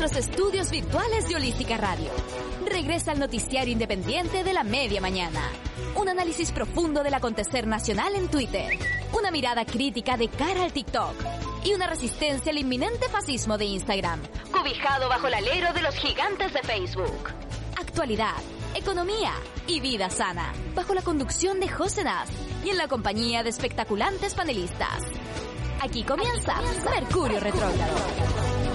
Nuestros estudios virtuales de Holística Radio, regresa al noticiario independiente de la media mañana. Un análisis profundo del acontecer nacional en Twitter. Una mirada crítica de cara al TikTok. Y una resistencia al inminente fascismo de Instagram, cobijado bajo el alero de los gigantes de Facebook. Actualidad, economía y vida sana, bajo la conducción de José Naz y en la compañía de espectaculantes panelistas. Aquí comienza Mercurio Retrógrado.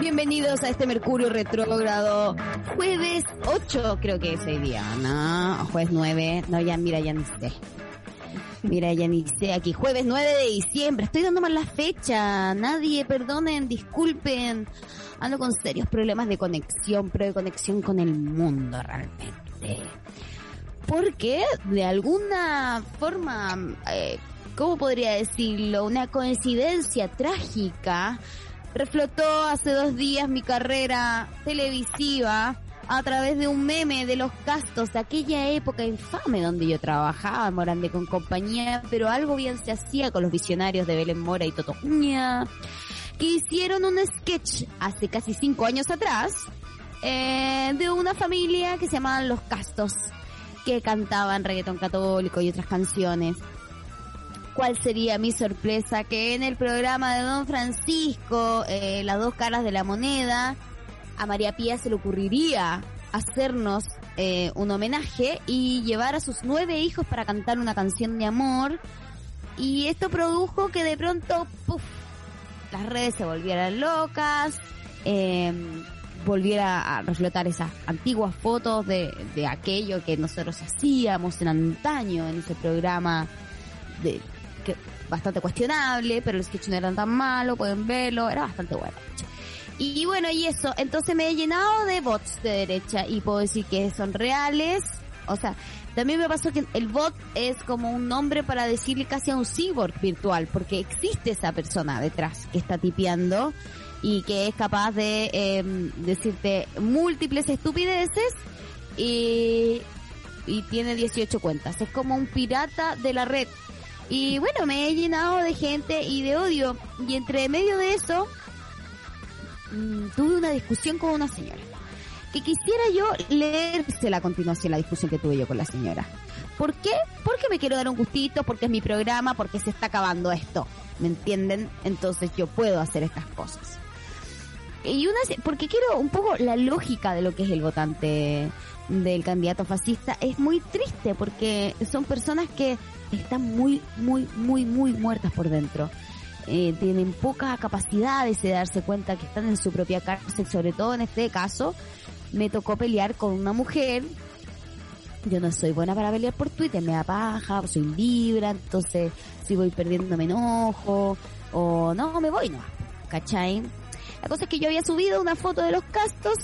Bienvenidos a este Mercurio retrógrado. Jueves 8 creo que es hoy día, ¿no? Jueves 9. No, ya, mira, ya ni sé. Mira, ya ni sé aquí. Jueves 9 de diciembre. Estoy dando mal la fecha. Nadie, perdonen, disculpen. Ando con serios problemas de conexión, pero de conexión con el mundo realmente. Porque de alguna forma, eh, ¿cómo podría decirlo? Una coincidencia trágica reflotó hace dos días mi carrera televisiva a través de un meme de los castos de aquella época infame donde yo trabajaba, Morande con compañía, pero algo bien se hacía con los visionarios de Belén Mora y Toto Uña, que hicieron un sketch hace casi cinco años atrás eh, de una familia que se llamaban Los Castos, que cantaban reggaetón católico y otras canciones cuál sería mi sorpresa que en el programa de Don Francisco, eh, las dos caras de la moneda, a María Pía se le ocurriría hacernos eh, un homenaje y llevar a sus nueve hijos para cantar una canción de amor. Y esto produjo que de pronto, puff, las redes se volvieran locas, eh, volviera a reflotar esas antiguas fotos de, de aquello que nosotros hacíamos en antaño en ese programa de que bastante cuestionable, pero el sketch no era tan malo, pueden verlo, era bastante bueno. Y bueno, y eso, entonces me he llenado de bots de derecha y puedo decir que son reales. O sea, también me pasó que el bot es como un nombre para decirle casi a un cyborg virtual, porque existe esa persona detrás que está tipeando y que es capaz de eh, decirte múltiples estupideces y, y tiene 18 cuentas. Es como un pirata de la red y bueno, me he llenado de gente y de odio. Y entre medio de eso, mmm, tuve una discusión con una señora. Que quisiera yo leerse la continuación, la discusión que tuve yo con la señora. ¿Por qué? Porque me quiero dar un gustito, porque es mi programa, porque se está acabando esto. ¿Me entienden? Entonces yo puedo hacer estas cosas. Y una, porque quiero un poco la lógica de lo que es el votante del candidato fascista. Es muy triste porque son personas que están muy, muy, muy, muy muertas por dentro. Eh, tienen poca capacidad de darse cuenta que están en su propia cárcel, sobre todo en este caso, me tocó pelear con una mujer. Yo no soy buena para pelear por Twitter, me da paja, soy libra, entonces si voy perdiendo me enojo, o no, me voy, no, ¿cachai? La cosa es que yo había subido una foto de los castos,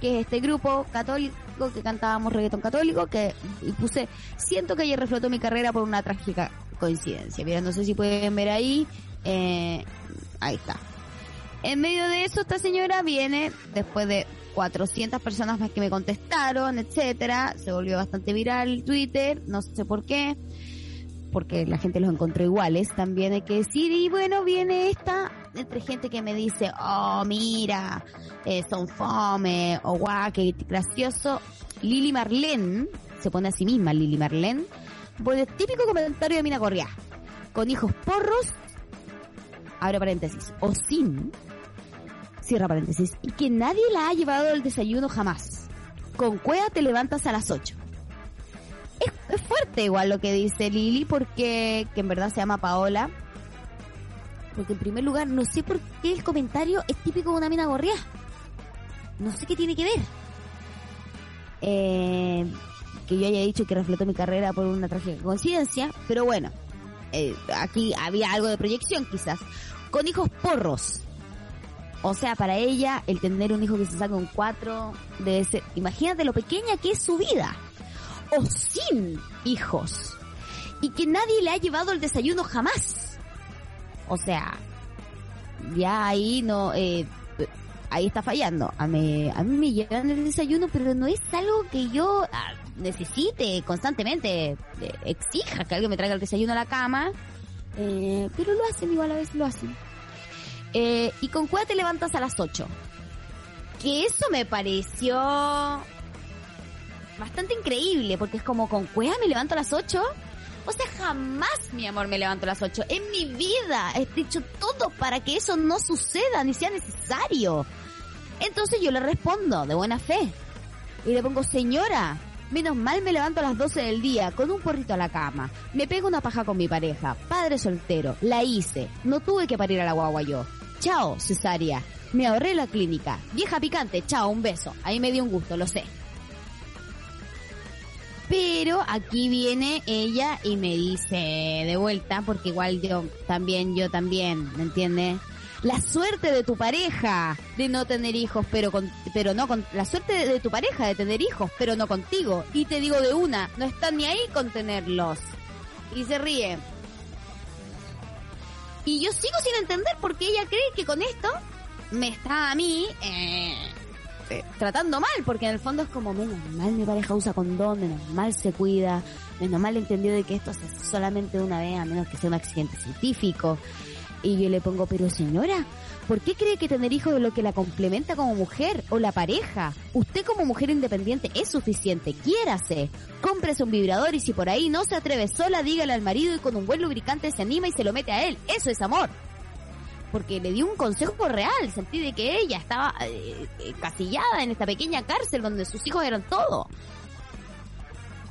que es este grupo católico que cantábamos reggaetón católico, que puse, siento que ayer reflotó mi carrera por una trágica coincidencia. Mira, no sé si pueden ver ahí, eh, ahí está. En medio de eso, esta señora viene, después de 400 personas más que me contestaron, etcétera, se volvió bastante viral Twitter, no sé por qué, porque la gente los encontró iguales, también hay que decir, y bueno, viene esta, entre gente que me dice, oh, mira, eh, son fome, o qué gracioso. Lili Marlene, se pone a sí misma Lili Marlene, por el típico comentario de Mina Correa, con hijos porros, abre paréntesis, o sin, cierra paréntesis, y que nadie la ha llevado al desayuno jamás. Con cueva te levantas a las 8. Es, es fuerte igual lo que dice Lili, porque, que en verdad se llama Paola, porque en primer lugar no sé por qué el comentario es típico de una mina gorria. No sé qué tiene que ver. Eh, que yo haya dicho que reflotó mi carrera por una trágica conciencia, pero bueno, eh, aquí había algo de proyección quizás. Con hijos porros. O sea, para ella, el tener un hijo que se saca un cuatro debe ser, imagínate lo pequeña que es su vida. O sin hijos. Y que nadie le ha llevado el desayuno jamás. O sea, ya ahí no, eh, ahí está fallando. A mí, a mí me llevan el desayuno, pero no es algo que yo ah, necesite constantemente, eh, exija que alguien me traiga el desayuno a la cama. Eh, pero lo hacen igual a veces lo hacen. Eh, y con cueva te levantas a las 8. Que eso me pareció bastante increíble, porque es como con cueva me levanto a las 8. O sea, jamás, mi amor, me levanto a las 8. En mi vida he hecho todo para que eso no suceda, ni sea necesario. Entonces yo le respondo de buena fe. Y le pongo, señora, menos mal me levanto a las 12 del día con un porrito a la cama. Me pego una paja con mi pareja, padre soltero, la hice. No tuve que parir a la guagua yo. Chao, cesárea. Me ahorré la clínica. Vieja picante, chao, un beso. Ahí me dio un gusto, lo sé. Pero aquí viene ella y me dice de vuelta, porque igual yo también, yo también, ¿me entiendes? La suerte de tu pareja de no tener hijos, pero con, pero no con, la suerte de, tu pareja de tener hijos, pero no contigo. Y te digo de una, no están ni ahí con tenerlos. Y se ríe. Y yo sigo sin entender por qué ella cree que con esto me está a mí eh, eh, tratando mal, porque en el fondo es como, menos mal mi pareja usa condón, menos mal se cuida, menos mal entendió de que esto se hace solamente una vez, a menos que sea un accidente científico. Y yo le pongo, pero señora, ¿por qué cree que tener hijos es lo que la complementa como mujer o la pareja? Usted como mujer independiente es suficiente, quiérase. Cómprese un vibrador y si por ahí no se atreve sola, dígale al marido y con un buen lubricante se anima y se lo mete a él. Eso es amor. Porque le dio un consejo real, sentí de que ella estaba eh, eh, casillada en esta pequeña cárcel donde sus hijos eran todo.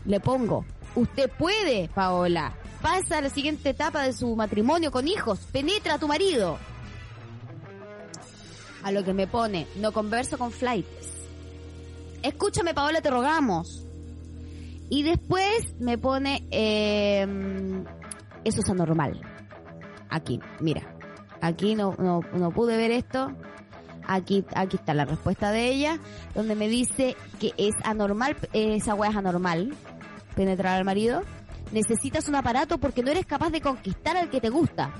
Le pongo, usted puede, Paola, pasa a la siguiente etapa de su matrimonio con hijos, penetra a tu marido. A lo que me pone, no converso con flights. Escúchame, Paola, te rogamos. Y después me pone, eh, eso es anormal. Aquí, mira. Aquí no, no, no pude ver esto. Aquí, aquí está la respuesta de ella, donde me dice que es anormal, esa weá es anormal, penetrar al marido. Necesitas un aparato porque no eres capaz de conquistar al que te gusta.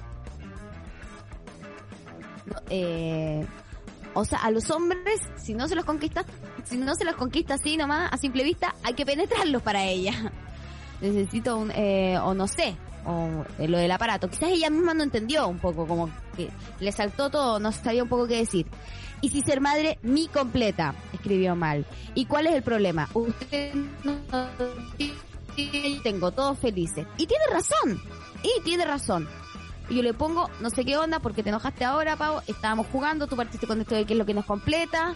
Eh, o sea, a los hombres, si no se los conquista, si no se los conquista así nomás, a simple vista, hay que penetrarlos para ella. Necesito un, eh, o no sé, o eh, lo del aparato. Quizás ella misma no entendió un poco, como que le saltó todo, no sabía un poco qué decir. Y si ser madre, mi completa, escribió mal. ¿Y cuál es el problema? Usted no tengo todos felices. Y tiene razón, y tiene razón. Y yo le pongo, no sé qué onda, porque te enojaste ahora, Pau, estábamos jugando, tú partiste con esto de qué es lo que nos completa,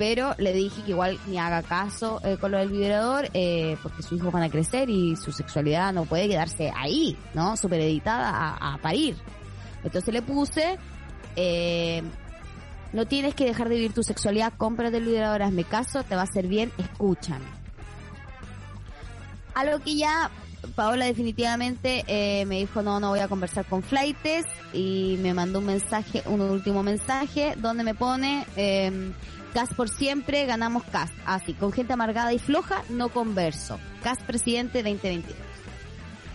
pero le dije que igual ni haga caso eh, con lo del vibrador, eh, porque sus hijos van a crecer y su sexualidad no puede quedarse ahí, ¿no? Supereditada a, a parir. Entonces le puse, eh, no tienes que dejar de vivir tu sexualidad, cómprate el vibrador, hazme caso, te va a hacer bien, escúchame. Algo que ya Paola definitivamente me dijo no, no voy a conversar con flightes y me mandó un mensaje, un último mensaje donde me pone eh, Gas por siempre, ganamos Gas. Así, con gente amargada y floja, no converso. Gas presidente 2022.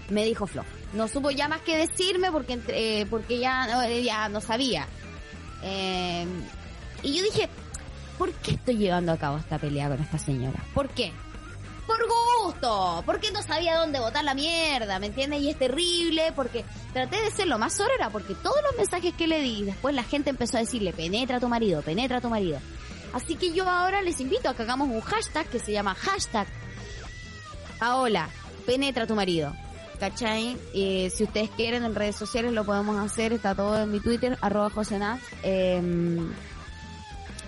Me dijo floja. No supo ya más que decirme porque eh, porque ya, no, ya no sabía. Eh, y yo dije, ¿por qué estoy llevando a cabo esta pelea con esta señora? ¿Por qué? Por gusto, porque no sabía dónde botar la mierda, ¿me entiendes? Y es terrible, porque traté de ser lo más sorora, porque todos los mensajes que le di, después la gente empezó a decirle, penetra a tu marido, penetra a tu marido. Así que yo ahora les invito a que hagamos un hashtag que se llama hashtag Paola, penetra tu marido. ¿Cachai? Eh, si ustedes quieren en redes sociales lo podemos hacer, está todo en mi Twitter, arroba josenaz. Eh,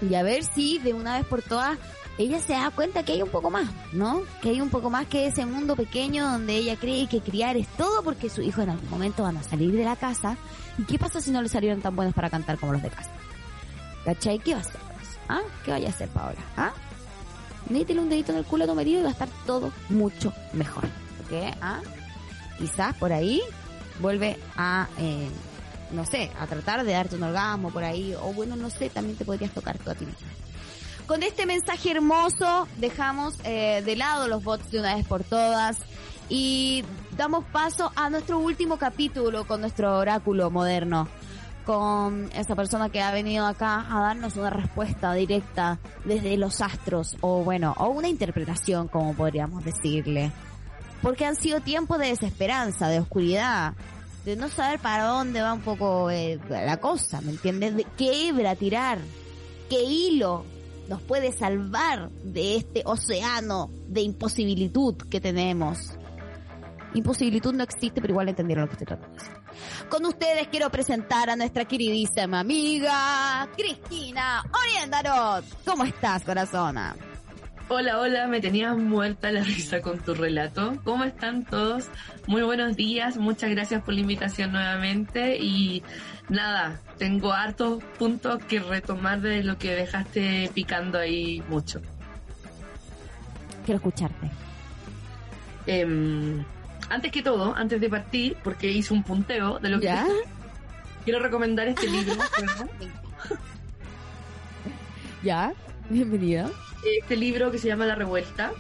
y a ver si de una vez por todas ella se da cuenta que hay un poco más, ¿no? Que hay un poco más que ese mundo pequeño donde ella cree que criar es todo porque sus hijos en algún momento van a salir de la casa. ¿Y qué pasa si no le salieron tan buenos para cantar como los de casa? ¿Cachai? ¿Qué va a hacer? ¿Ah? ¿Qué vaya a hacer Paola? ¿Ah? métele un dedito en el culo a tu marido y va a estar todo mucho mejor. ¿Ok? ¿Ah? Quizás por ahí vuelve a, eh, no sé, a tratar de darte un orgasmo por ahí, o bueno, no sé, también te podrías tocar tú a ti mismo. Con este mensaje hermoso dejamos eh, de lado los bots de una vez por todas y damos paso a nuestro último capítulo con nuestro oráculo moderno con esa persona que ha venido acá a darnos una respuesta directa desde los astros o bueno, o una interpretación como podríamos decirle. Porque han sido tiempos de desesperanza, de oscuridad, de no saber para dónde va un poco eh, la cosa, ¿me entiendes? De qué hebra tirar, qué hilo nos puede salvar de este océano de imposibilitud que tenemos. Imposibilitud no existe, pero igual entendieron lo que estoy tratando. Con ustedes quiero presentar a nuestra queridísima amiga Cristina Oriendarot. ¿Cómo estás, corazona? Hola, hola, me tenías muerta la risa con tu relato. ¿Cómo están todos? Muy buenos días, muchas gracias por la invitación nuevamente y nada, tengo hartos puntos que retomar de lo que dejaste picando ahí mucho. Quiero escucharte. Eh, antes que todo, antes de partir, porque hice un punteo de lo que ¿Ya? quiero recomendar este libro. ¿Ya? Bienvenida. este libro que se llama La Revuelta.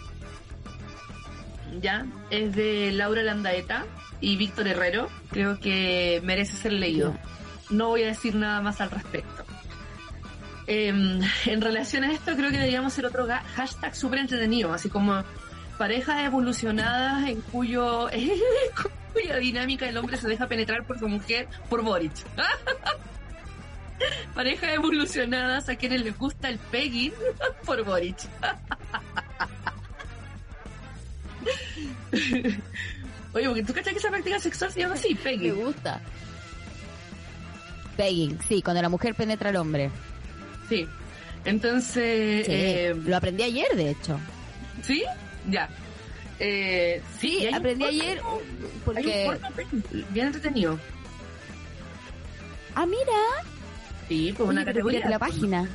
Ya, es de Laura Landaeta y Víctor Herrero. Creo que merece ser leído. No voy a decir nada más al respecto. Em, en relación a esto, creo que deberíamos hacer otro hashtag súper entretenido, así como parejas evolucionadas en cuyo cuya dinámica el hombre se deja penetrar por su mujer por Boric. parejas evolucionadas a quienes les gusta el pegging por Boric. Oye, porque tú cachas que esa práctica sexual se llama así, Me pegging. gusta. Pegging, sí, cuando la mujer penetra al hombre. Sí. Entonces, Sí, eh, lo aprendí ayer, de hecho. ¿sí? Ya. Eh, sí, aprendí ayer Hay un porque... bien entretenido. Ah, mira. Sí, pues una Oye, categoría. mírate la página.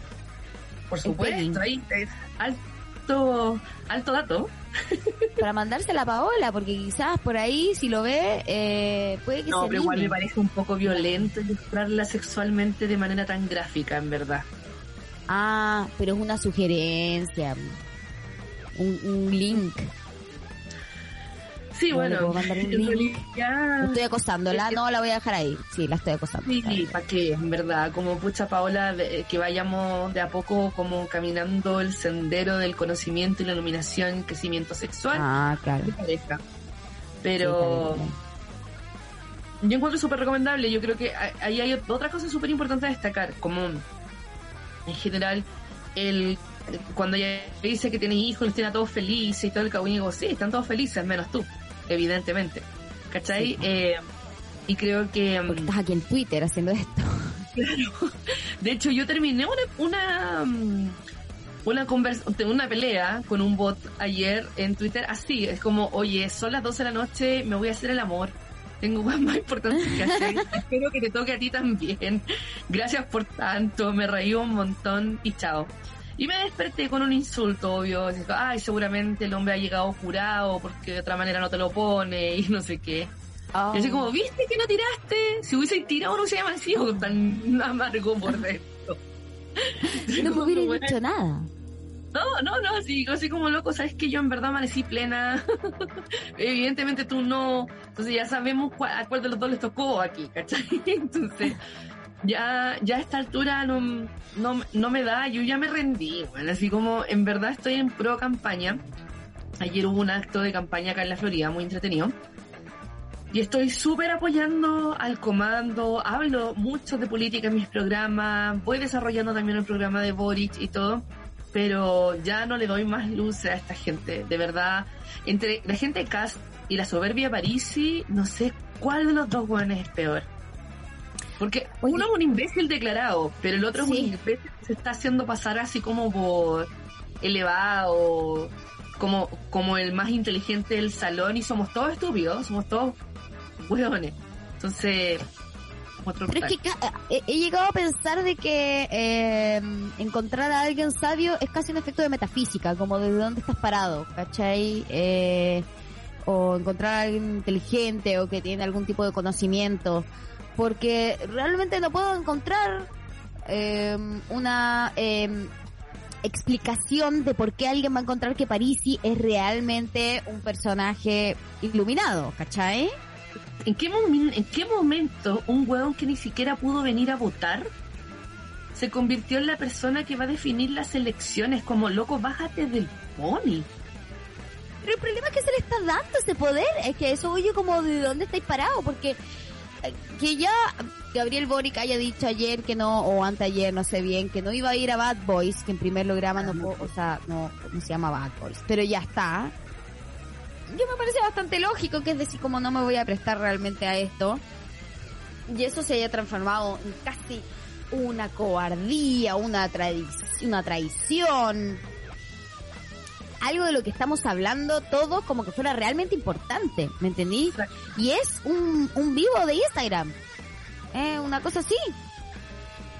Por supuesto, ahí es alto, alto dato. Para mandársela a Paola, porque quizás por ahí, si lo ve, eh, puede que No, se pero igual me parece un poco violento ilustrarla sexualmente de manera tan gráfica, en verdad. Ah, pero es una sugerencia. Un, un link. Sí, No, bueno, realidad- Estoy acosándola, no la voy a dejar ahí. Sí, la estoy acosando. Sí, ¿para qué? En verdad, como pucha Paola, de- que vayamos de a poco como caminando el sendero del conocimiento y la iluminación, y crecimiento sexual Ah, claro. pareja. Pero yo encuentro súper recomendable. Yo creo que ahí hay otra cosa súper importante a destacar, como en general el cuando ella dice que tiene hijos, los tiene a todos felices y todo el cagüín, digo, sí, están todos felices, menos tú, evidentemente. ¿Cachai? Sí. Eh, y creo que... mm, Porque estás aquí en Twitter haciendo esto. De hecho, yo terminé una una mm, una conversa, una pelea con un bot ayer en Twitter así, es como, oye, son las 12 de la noche, me voy a hacer el amor. Tengo cosas más importantes que hacer. Espero que te toque a ti también. Gracias por tanto, me reí un montón y chao. Y me desperté con un insulto, obvio. Ay, seguramente el hombre ha llegado curado porque de otra manera no te lo pone y no sé qué. Y así como, ¿viste que no tiraste? Si hubiese tirado no se llama así o tan amargo por dentro. no me hubiera dicho nada. No, no, no, sí, así como loco, sabes que yo en verdad amanecí plena. Evidentemente tú no. Entonces ya sabemos cuál, a cuál de los dos les tocó aquí, ¿cachai? Entonces, ya, ya a esta altura no, no, no me da, yo ya me rendí, bueno, así como en verdad estoy en pro campaña. Ayer hubo un acto de campaña acá en la Florida, muy entretenido. Y estoy súper apoyando al comando, hablo mucho de política en mis programas, voy desarrollando también el programa de Boric y todo, pero ya no le doy más luz a esta gente. De verdad, entre la gente de Cast y la soberbia Parisi, no sé cuál de los dos buenos es peor. Porque Oye. uno es un imbécil declarado, pero el otro es un imbécil que se está haciendo pasar así como por elevado, como, como el más inteligente del salón y somos todos estúpidos, somos todos hueones. Entonces, Otro Pero es que he, he llegado a pensar de que eh, encontrar a alguien sabio es casi un efecto de metafísica, como de dónde estás parado, ¿cachai? Eh, o encontrar a alguien inteligente o que tiene algún tipo de conocimiento, porque realmente no puedo encontrar eh, una eh, explicación de por qué alguien va a encontrar que Parisi es realmente un personaje iluminado, ¿cachai? ¿En qué, ¿En qué momento un hueón que ni siquiera pudo venir a votar se convirtió en la persona que va a definir las elecciones? Como, loco, bájate del pony. Pero el problema es que se le está dando ese poder. Es que eso oye como de dónde estáis parados. Porque eh, que ya Gabriel Boric haya dicho ayer que no, o anteayer, no sé bien, que no iba a ir a Bad Boys, que en primer programa no, po- o sea, no, ¿cómo se llama Bad Boys? Pero ya está. Yo me parece bastante lógico que es decir, como no me voy a prestar realmente a esto. Y eso se haya transformado en casi una cobardía, una, una traición algo de lo que estamos hablando todo como que fuera realmente importante, ¿me entendí? Y es un, un vivo de Instagram, eh, una cosa así.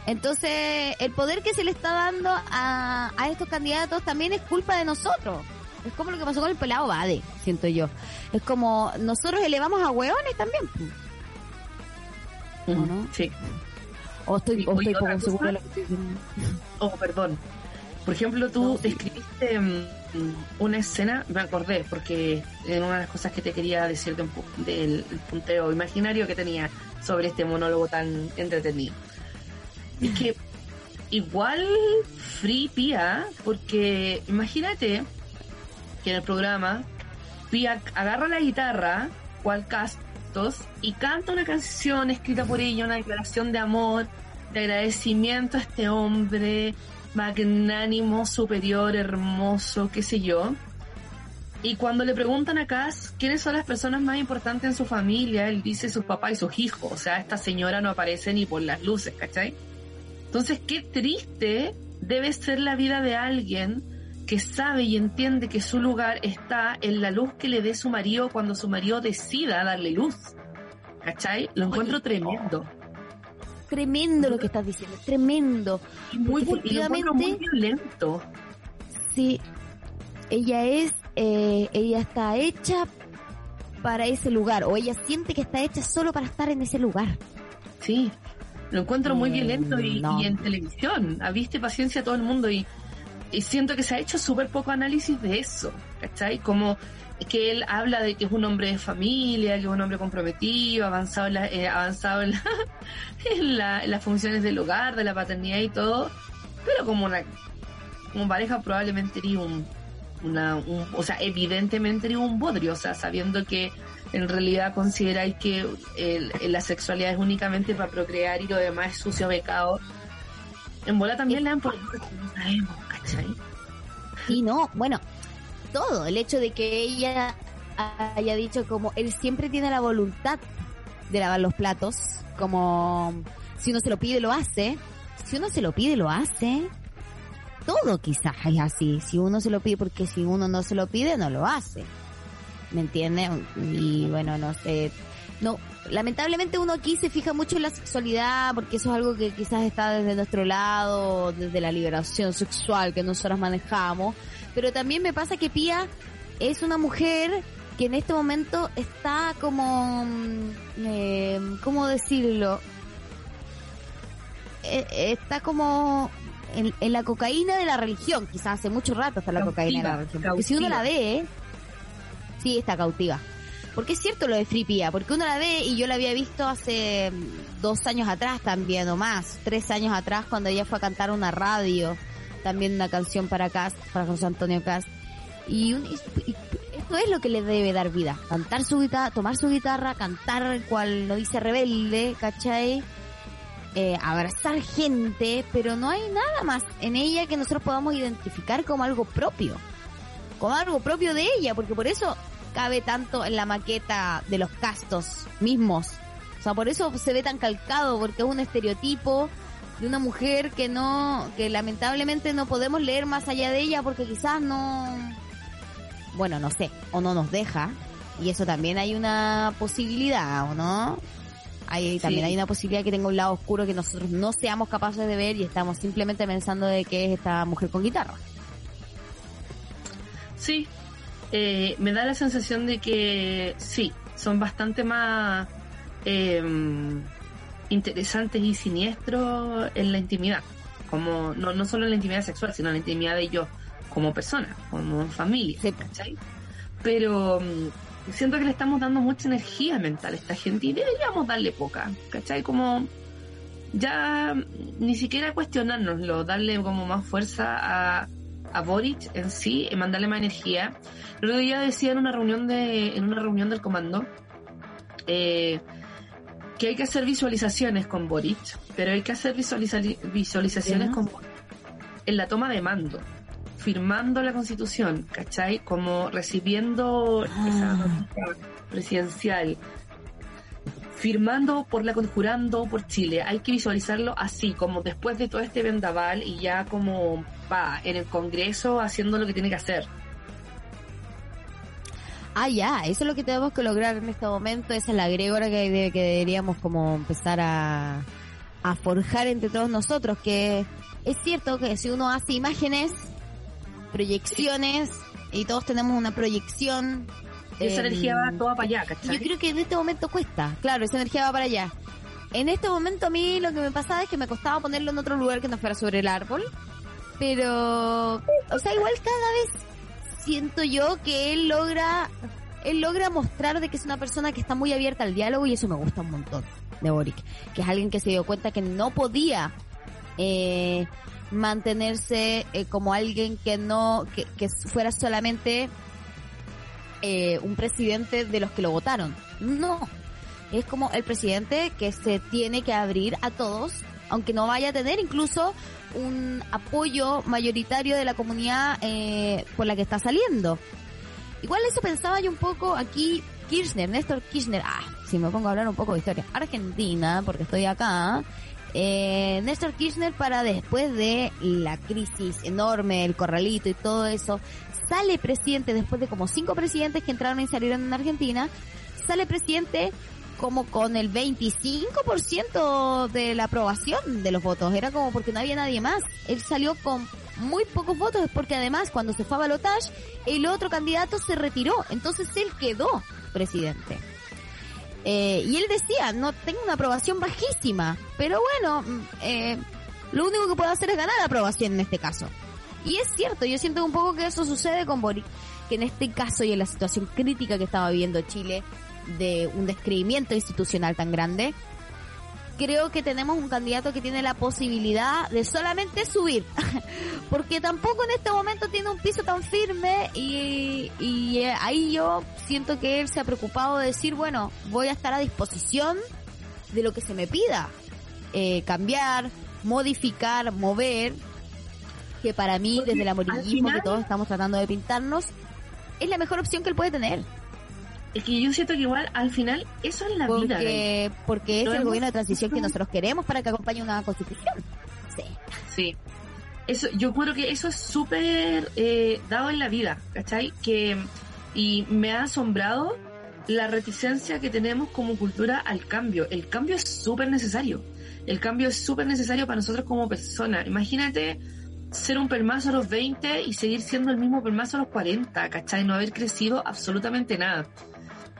Entonces, el poder que se le está dando a, a estos candidatos también es culpa de nosotros. Es como lo que pasó con el pelado Bade, siento yo. Es como nosotros elevamos a hueones también. ¿O no? Sí. O estoy, o estoy poco segura de lo que estoy diciendo. Oh, perdón. Por ejemplo, tú No, sí. describiste mm, una escena, me acordé, porque en una de las cosas que te quería decir de un pu- del punteo imaginario que tenía sobre este monólogo tan entretenido. Es que igual Free Pia, porque imagínate que en el programa Pia agarra la guitarra, cual castos, y canta una canción escrita por ella, una declaración de amor, de agradecimiento a este hombre magnánimo, superior, hermoso, qué sé yo. Y cuando le preguntan a Cass quiénes son las personas más importantes en su familia, él dice sus papás y sus hijos. O sea, esta señora no aparece ni por las luces, ¿cachai? Entonces, qué triste debe ser la vida de alguien que sabe y entiende que su lugar está en la luz que le dé su marido cuando su marido decida darle luz. ¿Cachai? Lo encuentro tremendo. Tremendo lo que estás diciendo, tremendo. Y muy, y encuentro muy efectivamente- violento. Sí, ella es, eh, ella está hecha para ese lugar, o ella siente que está hecha solo para estar en ese lugar. Sí, lo encuentro muy Mm, violento y, no. y en televisión. Viste paciencia a todo el mundo y, y siento que se ha hecho súper poco análisis de eso, ¿cachai? Como que él habla de que es un hombre de familia, que es un hombre comprometido, avanzado en, la- eh, avanzado en, la- en, la- en las funciones del hogar, de la paternidad y todo, pero como una como pareja probablemente sería un, una, un- o sea, evidentemente sería un bodrio, o sea, sabiendo que en realidad consideráis que el- la sexualidad es únicamente para procrear y lo demás es sucio pecado. En bola también le dan por no sabemos, ¿cachai? Y no, bueno, todo, el hecho de que ella haya dicho como él siempre tiene la voluntad de lavar los platos, como si uno se lo pide lo hace, si uno se lo pide lo hace, todo quizás es así, si uno se lo pide porque si uno no se lo pide no lo hace, ¿me entiende? Y bueno, no sé, no, lamentablemente uno aquí se fija mucho en la sexualidad porque eso es algo que quizás está desde nuestro lado, desde la liberación sexual que nosotros manejamos, pero también me pasa que Pía es una mujer que en este momento está como, mm, eh, ¿cómo decirlo? Eh, eh, está como en, en la cocaína de la religión, quizás hace mucho rato está la Cautiva, cocaína de la religión. Porque si uno la ve, sí está cautiva. Porque es cierto lo de Free Pía, porque uno la ve y yo la había visto hace mm, dos años atrás también o más, tres años atrás cuando ella fue a cantar una radio, también una canción para Cast, para José Antonio Cast. Y, un- y esto es lo que le debe dar vida, cantar su guitarra, tomar su guitarra, cantar cual lo dice rebelde, ¿cachai? Eh, abrazar gente, pero no hay nada más en ella que nosotros podamos identificar como algo propio, como algo propio de ella, porque por eso cabe tanto en la maqueta de los castos mismos. O sea, por eso se ve tan calcado, porque es un estereotipo de una mujer que no, que lamentablemente no podemos leer más allá de ella porque quizás no, bueno, no sé, o no nos deja, y eso también hay una posibilidad, ¿o no? Hay, también hay una posibilidad que tenga un lado oscuro que nosotros no seamos capaces de ver y estamos simplemente pensando de que es esta mujer con guitarra. Sí, eh, me da la sensación de que sí, son bastante más em, interesantes y siniestros en la intimidad. Como, no, no solo en la intimidad sexual, sino en la intimidad de ellos como personas, como familia, ¿cachai? Pero mm, siento que le estamos dando mucha energía mental a esta gente y deberíamos darle poca, ¿cachai? Como ya ni siquiera cuestionárnoslo, darle como más fuerza a, a Boric en sí, y mandarle más energía. El otro día decía en una reunión de, en una reunión del comando, eh, que hay que hacer visualizaciones con Boric, pero hay que hacer visualizaciones con en la toma de mando, firmando la constitución, ¿cachai? Como recibiendo esa Ah. presidencial, firmando por la jurando por Chile. Hay que visualizarlo así, como después de todo este vendaval y ya como va en el Congreso haciendo lo que tiene que hacer. Ah, ya, eso es lo que tenemos que lograr en este momento, esa es la agrégora que, que deberíamos como empezar a forjar entre todos nosotros, que es cierto que si uno hace imágenes, proyecciones, y todos tenemos una proyección... Esa em, energía va toda para allá, Yo ¿cachai? creo que en este momento cuesta, claro, esa energía va para allá. En este momento a mí lo que me pasaba es que me costaba ponerlo en otro lugar que no fuera sobre el árbol, pero, o sea, igual cada vez siento yo que él logra, él logra mostrar de que es una persona que está muy abierta al diálogo y eso me gusta un montón de Boric, que es alguien que se dio cuenta que no podía eh, mantenerse eh, como alguien que no, que, que fuera solamente eh, un presidente de los que lo votaron. No. Es como el presidente que se tiene que abrir a todos, aunque no vaya a tener incluso un apoyo mayoritario de la comunidad eh, por la que está saliendo. Igual eso pensaba yo un poco aquí, Kirchner, Néstor Kirchner, ah, si me pongo a hablar un poco de historia argentina, porque estoy acá, eh, Néstor Kirchner para después de la crisis enorme, el corralito y todo eso, sale presidente después de como cinco presidentes que entraron y salieron en Argentina, sale presidente como con el 25% de la aprobación de los votos. Era como porque no había nadie más. Él salió con muy pocos votos porque además cuando se fue a balotage el otro candidato se retiró. Entonces él quedó presidente. Eh, y él decía, no tengo una aprobación bajísima, pero bueno, mm, eh, lo único que puedo hacer es ganar aprobación en este caso. Y es cierto, yo siento un poco que eso sucede con Boric, que en este caso y en la situación crítica que estaba viviendo Chile, de un descreimiento institucional tan grande, creo que tenemos un candidato que tiene la posibilidad de solamente subir, porque tampoco en este momento tiene un piso tan firme y, y eh, ahí yo siento que él se ha preocupado de decir, bueno, voy a estar a disposición de lo que se me pida, eh, cambiar, modificar, mover, que para mí desde el final- que todos estamos tratando de pintarnos, es la mejor opción que él puede tener. Es que yo siento que igual al final eso es la vida. Porque, es el gobierno de transición que nosotros queremos para que acompañe una constitución. Sí. Sí. Eso, yo creo que eso es súper eh, dado en la vida, ¿cachai? Que, y me ha asombrado la reticencia que tenemos como cultura al cambio. El cambio es súper necesario. El cambio es súper necesario para nosotros como personas. Imagínate ser un permazo a los 20 y seguir siendo el mismo permazo a los 40, ¿cachai? No haber crecido absolutamente nada.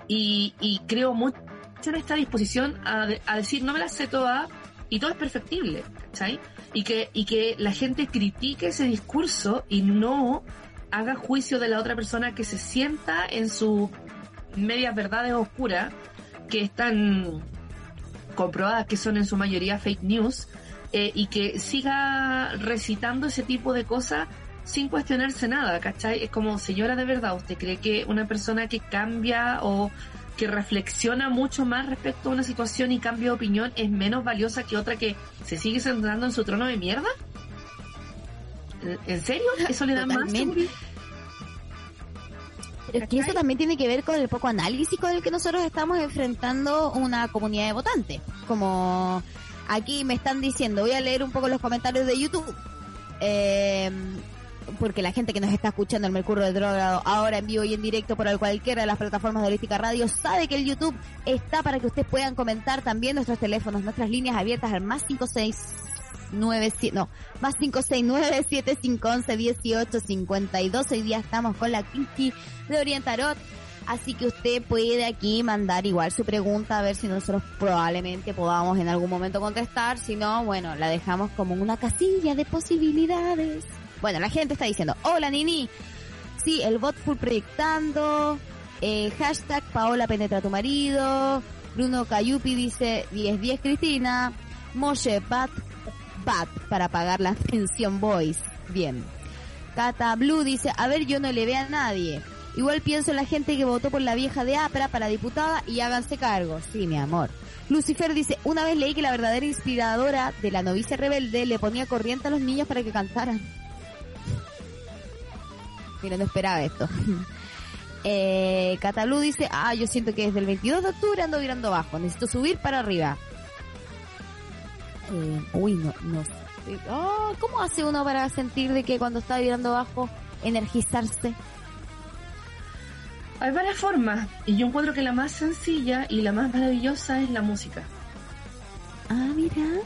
Y, y creo mucho en esta disposición a, a decir, no me la sé toda y todo es perfectible, ¿cachai? Y que, y que la gente critique ese discurso y no haga juicio de la otra persona que se sienta en sus medias verdades oscuras que están comprobadas que son en su mayoría fake news eh, y que siga recitando ese tipo de cosas sin cuestionarse nada, ¿cachai? Es como, señora, de verdad, ¿usted cree que una persona que cambia o que reflexiona mucho más respecto a una situación y cambia de opinión es menos valiosa que otra que se sigue sentando en su trono de mierda? ¿En- ¿En serio? ¿Eso le da más Totalmente. Pero es que eso también tiene que ver con el poco análisis con el que nosotros estamos enfrentando una comunidad de votantes. Como aquí me están diciendo, voy a leer un poco los comentarios de YouTube. Eh, porque la gente que nos está escuchando el Mercurio Retrógrado ahora en vivo y en directo por cualquiera de las plataformas de Holística Radio sabe que el YouTube está para que ustedes puedan comentar también nuestros teléfonos, nuestras líneas abiertas al más 569, no, más 569 7511 1852. Hoy día estamos con la Kinky de Orientarot. Así que usted puede aquí mandar igual su pregunta a ver si nosotros probablemente podamos en algún momento contestar. Si no, bueno, la dejamos como una casilla de posibilidades. Bueno, la gente está diciendo, hola Nini. Sí, el bot full proyectando. Eh, hashtag Paola penetra tu marido. Bruno Cayupi dice 10-10 Cristina. Moshe Bat, Bat para pagar la pensión boys. Bien. Cata Blue dice, a ver, yo no le veo a nadie. Igual pienso en la gente que votó por la vieja de APRA para diputada y háganse cargo. Sí, mi amor. Lucifer dice, una vez leí que la verdadera inspiradora de la novicia rebelde le ponía corriente a los niños para que cantaran. Mira, no esperaba esto. eh, Catalú dice, ah, yo siento que desde el 22 de octubre ando virando abajo, necesito subir para arriba. Eh, uy, no, no. Oh, ¿Cómo hace uno para sentir de que cuando está virando abajo, energizarse? Hay varias formas, y yo encuentro que la más sencilla y la más maravillosa es la música. Ah, mira.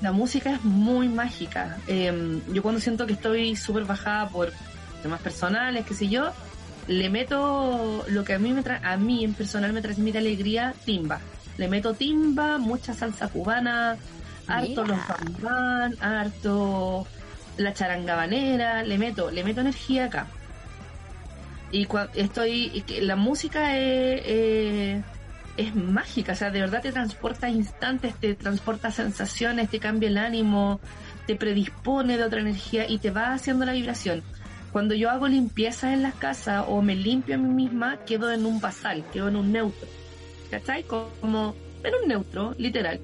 La música es muy mágica. Eh, yo cuando siento que estoy súper bajada por temas personales, qué sé yo, le meto lo que a mí me tra a mí en personal me transmite alegría, timba. Le meto timba, mucha salsa cubana, harto los bambán, harto la charangabanera, le meto, le meto energía acá. Y estoy, la música es, es mágica, o sea, de verdad te transporta instantes, te transporta sensaciones, te cambia el ánimo, te predispone de otra energía y te va haciendo la vibración. Cuando yo hago limpieza en las casas o me limpio a mí misma, quedo en un basal, quedo en un neutro. ¿Cachai? Como en un neutro, literal.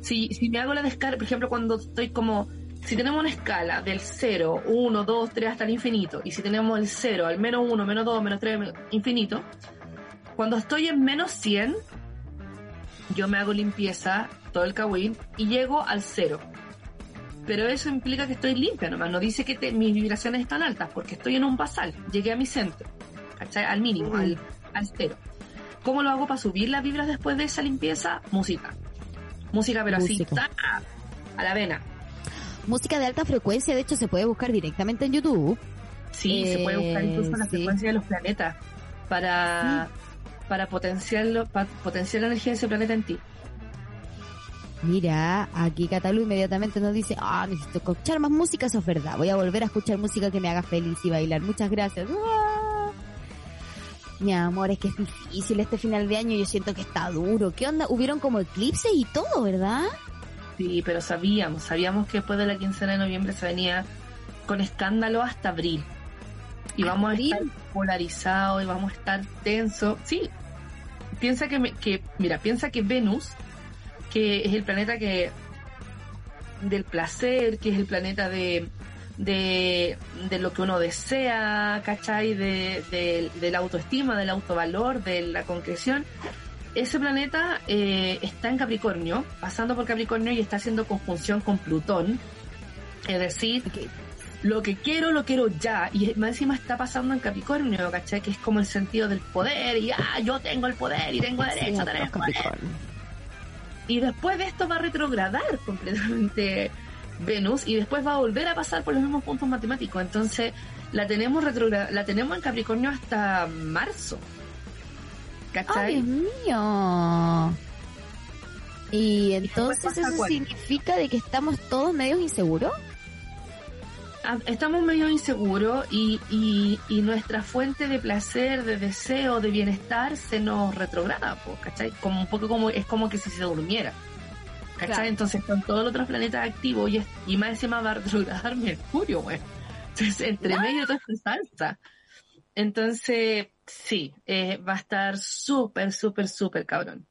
si, si me hago la descarga, por ejemplo, cuando estoy como, si tenemos una escala del 0, 1, 2, 3 hasta el infinito, y si tenemos el 0, al menos 1, menos 2, menos 3, infinito, cuando estoy en menos 100, yo me hago limpieza, todo el kawin, y llego al 0 pero eso implica que estoy limpia nomás, no dice que mis vibraciones están altas, porque estoy en un basal, llegué a mi centro, ¿cachai? Al mínimo, al, al cero. ¿Cómo lo hago para subir las vibras después de esa limpieza? Música. Música, pero así, a la vena. Música de alta frecuencia, de hecho, se puede buscar directamente en YouTube. Sí, se puede buscar incluso la frecuencia de los planetas para, para potenciarlo, para potenciar la energía de ese planeta en ti. Mira, aquí Catalu inmediatamente nos dice, ah, necesito escuchar más música, eso es verdad. Voy a volver a escuchar música que me haga feliz y bailar. Muchas gracias. ¡Ah! Mi amor, es que es difícil este final de año, yo siento que está duro. ¿Qué onda? Hubieron como eclipses y todo, ¿verdad? Sí, pero sabíamos, sabíamos que después de la quincena de noviembre se venía con escándalo hasta abril. Y vamos a estar polarizados y vamos a estar tensos. Sí, piensa que, que, mira, piensa que Venus que es el planeta que del placer, que es el planeta de, de, lo que uno desea, ¿cachai? De, de, la autoestima, del autovalor, de la concreción. Ese planeta eh, está en Capricornio, pasando por Capricornio y está haciendo conjunción con Plutón. Es decir, lo que quiero, lo quiero ya. Y más encima está pasando en Capricornio, ¿cachai? Que es como el sentido del poder y ah, yo tengo el poder y tengo derecho a tener poder y después de esto va a retrogradar completamente Venus y después va a volver a pasar por los mismos puntos matemáticos. Entonces la tenemos la tenemos en Capricornio hasta marzo. ¿Cachai? ¡Ay, Dios mío! Y entonces eso significa de que estamos todos medios inseguros. Ah, estamos medio inseguros y, y, nuestra fuente de placer, de deseo, de bienestar se nos retrograda, ¿cachai? Como un poco como, es como que si se durmiera. ¿Cachai? Entonces están todos los otros planetas activos y, y más encima va a retrogradar Mercurio, güey. Entonces, entre medio todo esto salsa. Entonces, sí, eh, va a estar súper, súper, súper cabrón.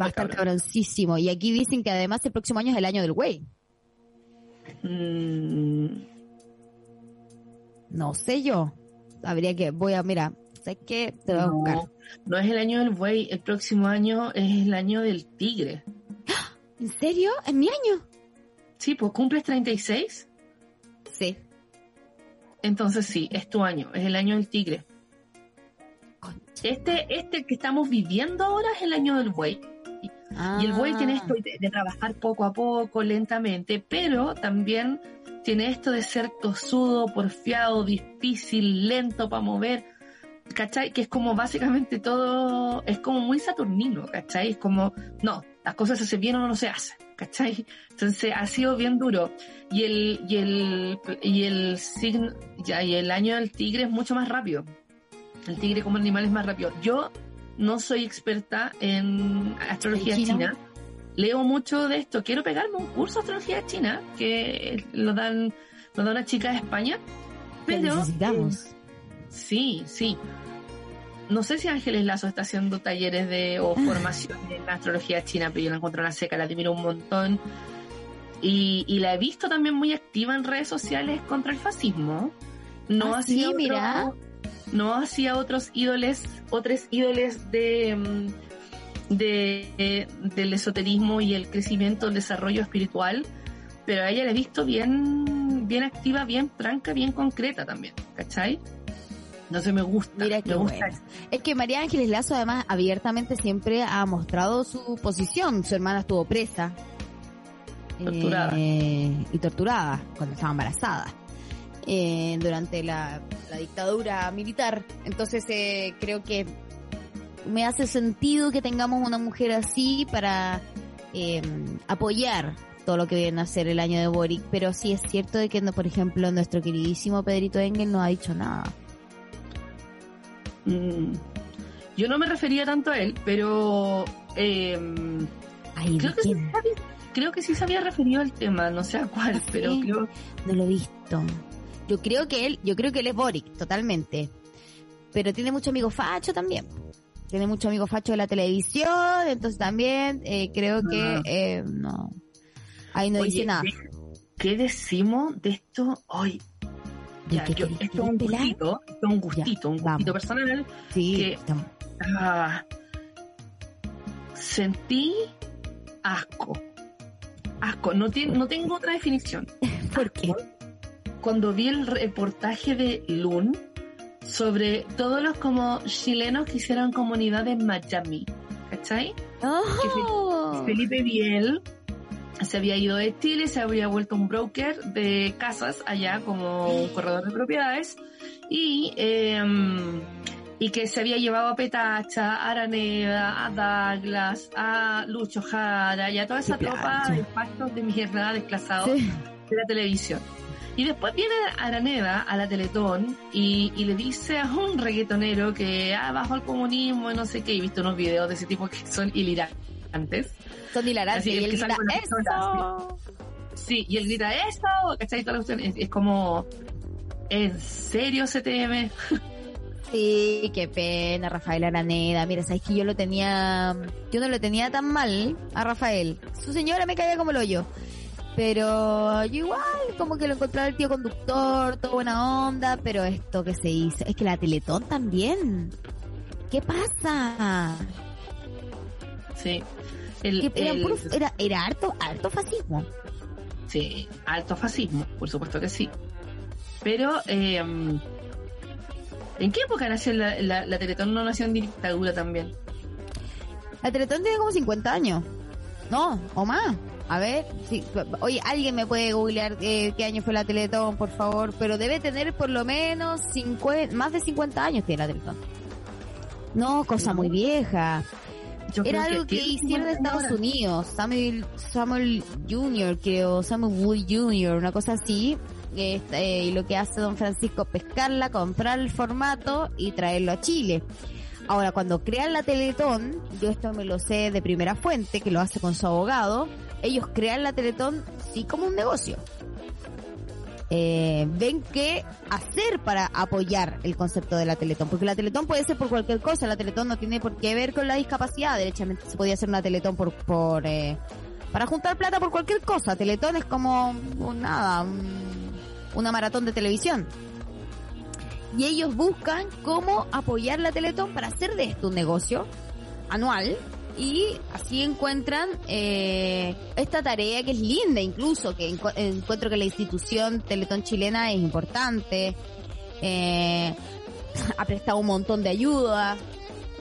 va a estar cabroncísimo. Y aquí dicen que además el próximo año es el año del güey. Mm, no sé yo. Habría que, voy a, mira, sé que te voy a buscar. No es el año del buey, el próximo año es el año del tigre. ¿En serio? ¿En mi año? Sí, pues cumples 36. Sí. entonces sí, es tu año, es el año del tigre. Este, este que estamos viviendo ahora es el año del buey. Y el buey tiene esto de, de, trabajar poco a poco, lentamente, pero también tiene esto de ser tosudo, porfiado, difícil, lento para mover, ¿cachai? Que es como básicamente todo, es como muy saturnino, ¿cachai? Es como, no, las cosas se hacen bien o no se hacen, ¿cachai? Entonces ha sido bien duro. Y el, y el, y el signo, ya, y el año del tigre es mucho más rápido. El tigre como animal es más rápido. Yo no soy experta en astrología china. Leo mucho de esto. Quiero pegarme un curso de astrología china que lo dan, lo da una chica de España. Pero, necesitamos. Eh, sí, sí. No sé si Ángeles Lazo está haciendo talleres de o formación en astrología china, pero yo la encuentro la seca, la admiro un montón. Y, y, la he visto también muy activa en redes sociales contra el fascismo. No ah, así, sí, mira no hacía otros ídoles, otros ídoles de, de, del esoterismo y el crecimiento, el desarrollo espiritual, pero a ella la he visto bien, bien activa, bien franca, bien concreta también, ¿cachai? No sé, me gusta. Mira me gusta. Bueno. Es que María Ángeles Lazo además abiertamente siempre ha mostrado su posición. Su hermana estuvo presa. Torturada. Eh, y torturada cuando estaba embarazada eh, durante la, la, dictadura militar. Entonces eh, creo que me hace sentido que tengamos una mujer así para eh, apoyar todo lo que viene a ser el año de Boric, pero sí es cierto de que, por ejemplo, nuestro queridísimo Pedrito Engel no ha dicho nada. Mm, yo no me refería tanto a él, pero eh, Ay, creo, que sí creo que sí se había referido al tema, no sé a cuál, ¿Ah, pero creo... No lo he visto. Yo creo que él, yo creo que él es Boric, totalmente. Pero tiene mucho amigo facho también. Tiene mucho amigo facho de la televisión, entonces también eh, creo que eh, no. Ahí no Oye, dice nada. ¿Qué decimos de esto hoy? ¿De Ya, yo- querés esto es un gustito, esto es un gustito, un gustito personal. Sí, que- Ah, sentí asco. Asco, no, tiene, no tengo otra definición. ¿por qué? Cuando vi el reportaje de Lun sobre todos los como chilenos que hicieron comunidad en Miami, ¿cachai? ¡Oh! Felipe Biel se había ido de Chile, se había vuelto un broker de casas allá como un corredor de propiedades y, eh, y que se había llevado a Petacha, a Araneda, a Douglas, a Lucho Jara y a toda esa tropa de pastos de mierda desclasados Sí. de la televisión. Y después viene Araneda a la Teletón y, y le dice a un reggaetonero que ah, bajo el comunismo y no sé qué, he visto unos videos de ese tipo que son hilarantes. Son hilarantes Así y él grita, ¡Eso! Sí, y él grita eso, ¿cachai? Toda la cuestión. Es, es como, ¿en serio CTM? Sí, qué pena, Rafael Araneda. Mira, sabes que yo lo tenía, yo no lo tenía tan mal a Rafael. Su señora me caía como el hoyo. Pero yo igual, como que lo encontraba el tío conductor, toda buena onda, pero esto que se hizo, es que la Teletón también. ¿Qué pasa? Sí. El, Que era, el- puro- era, era harto, harto fascismo. sí, alto fascismo, por supuesto que sí. Pero, eh, ¿en qué época nació la, la, la Teletón? No nació en dictadura también. La Teletón tiene como 50 años. No, o más. A ver, sí, oye, alguien me puede googlear eh, qué año fue la Teletón, por favor, pero debe tener por lo menos 50, más de 50 años tiene la Teletón. No, cosa muy vieja. Yo Era algo que, tiene hicieron en 50 Estados. Unidos. Samuel, Samuel Jr., creo, Samuel Wood Jr., una cosa así. Este, y lo que hace Don Francisco es pescarla, comprar el formato y traerlo a Chile. Ahora, cuando crean la Teletón, yo esto me lo sé de primera fuente, que lo hace con su abogado, ellos crean la Teletón sí como un negocio. Eh, ven qué hacer para apoyar el concepto de la Teletón, porque la Teletón puede ser por cualquier cosa, la Teletón no tiene por qué ver con la discapacidad, derechamente se podía hacer una Teletón por, por eh, para juntar plata por cualquier cosa, Teletón es como nada, un- una maratón de televisión. Y ellos buscan cómo apoyar la Teletón para hacer de esto un negocio anual y así encuentran eh, esta tarea que es linda incluso, que encuentro que la institución Teletón chilena es importante, eh, ha prestado un montón de ayuda,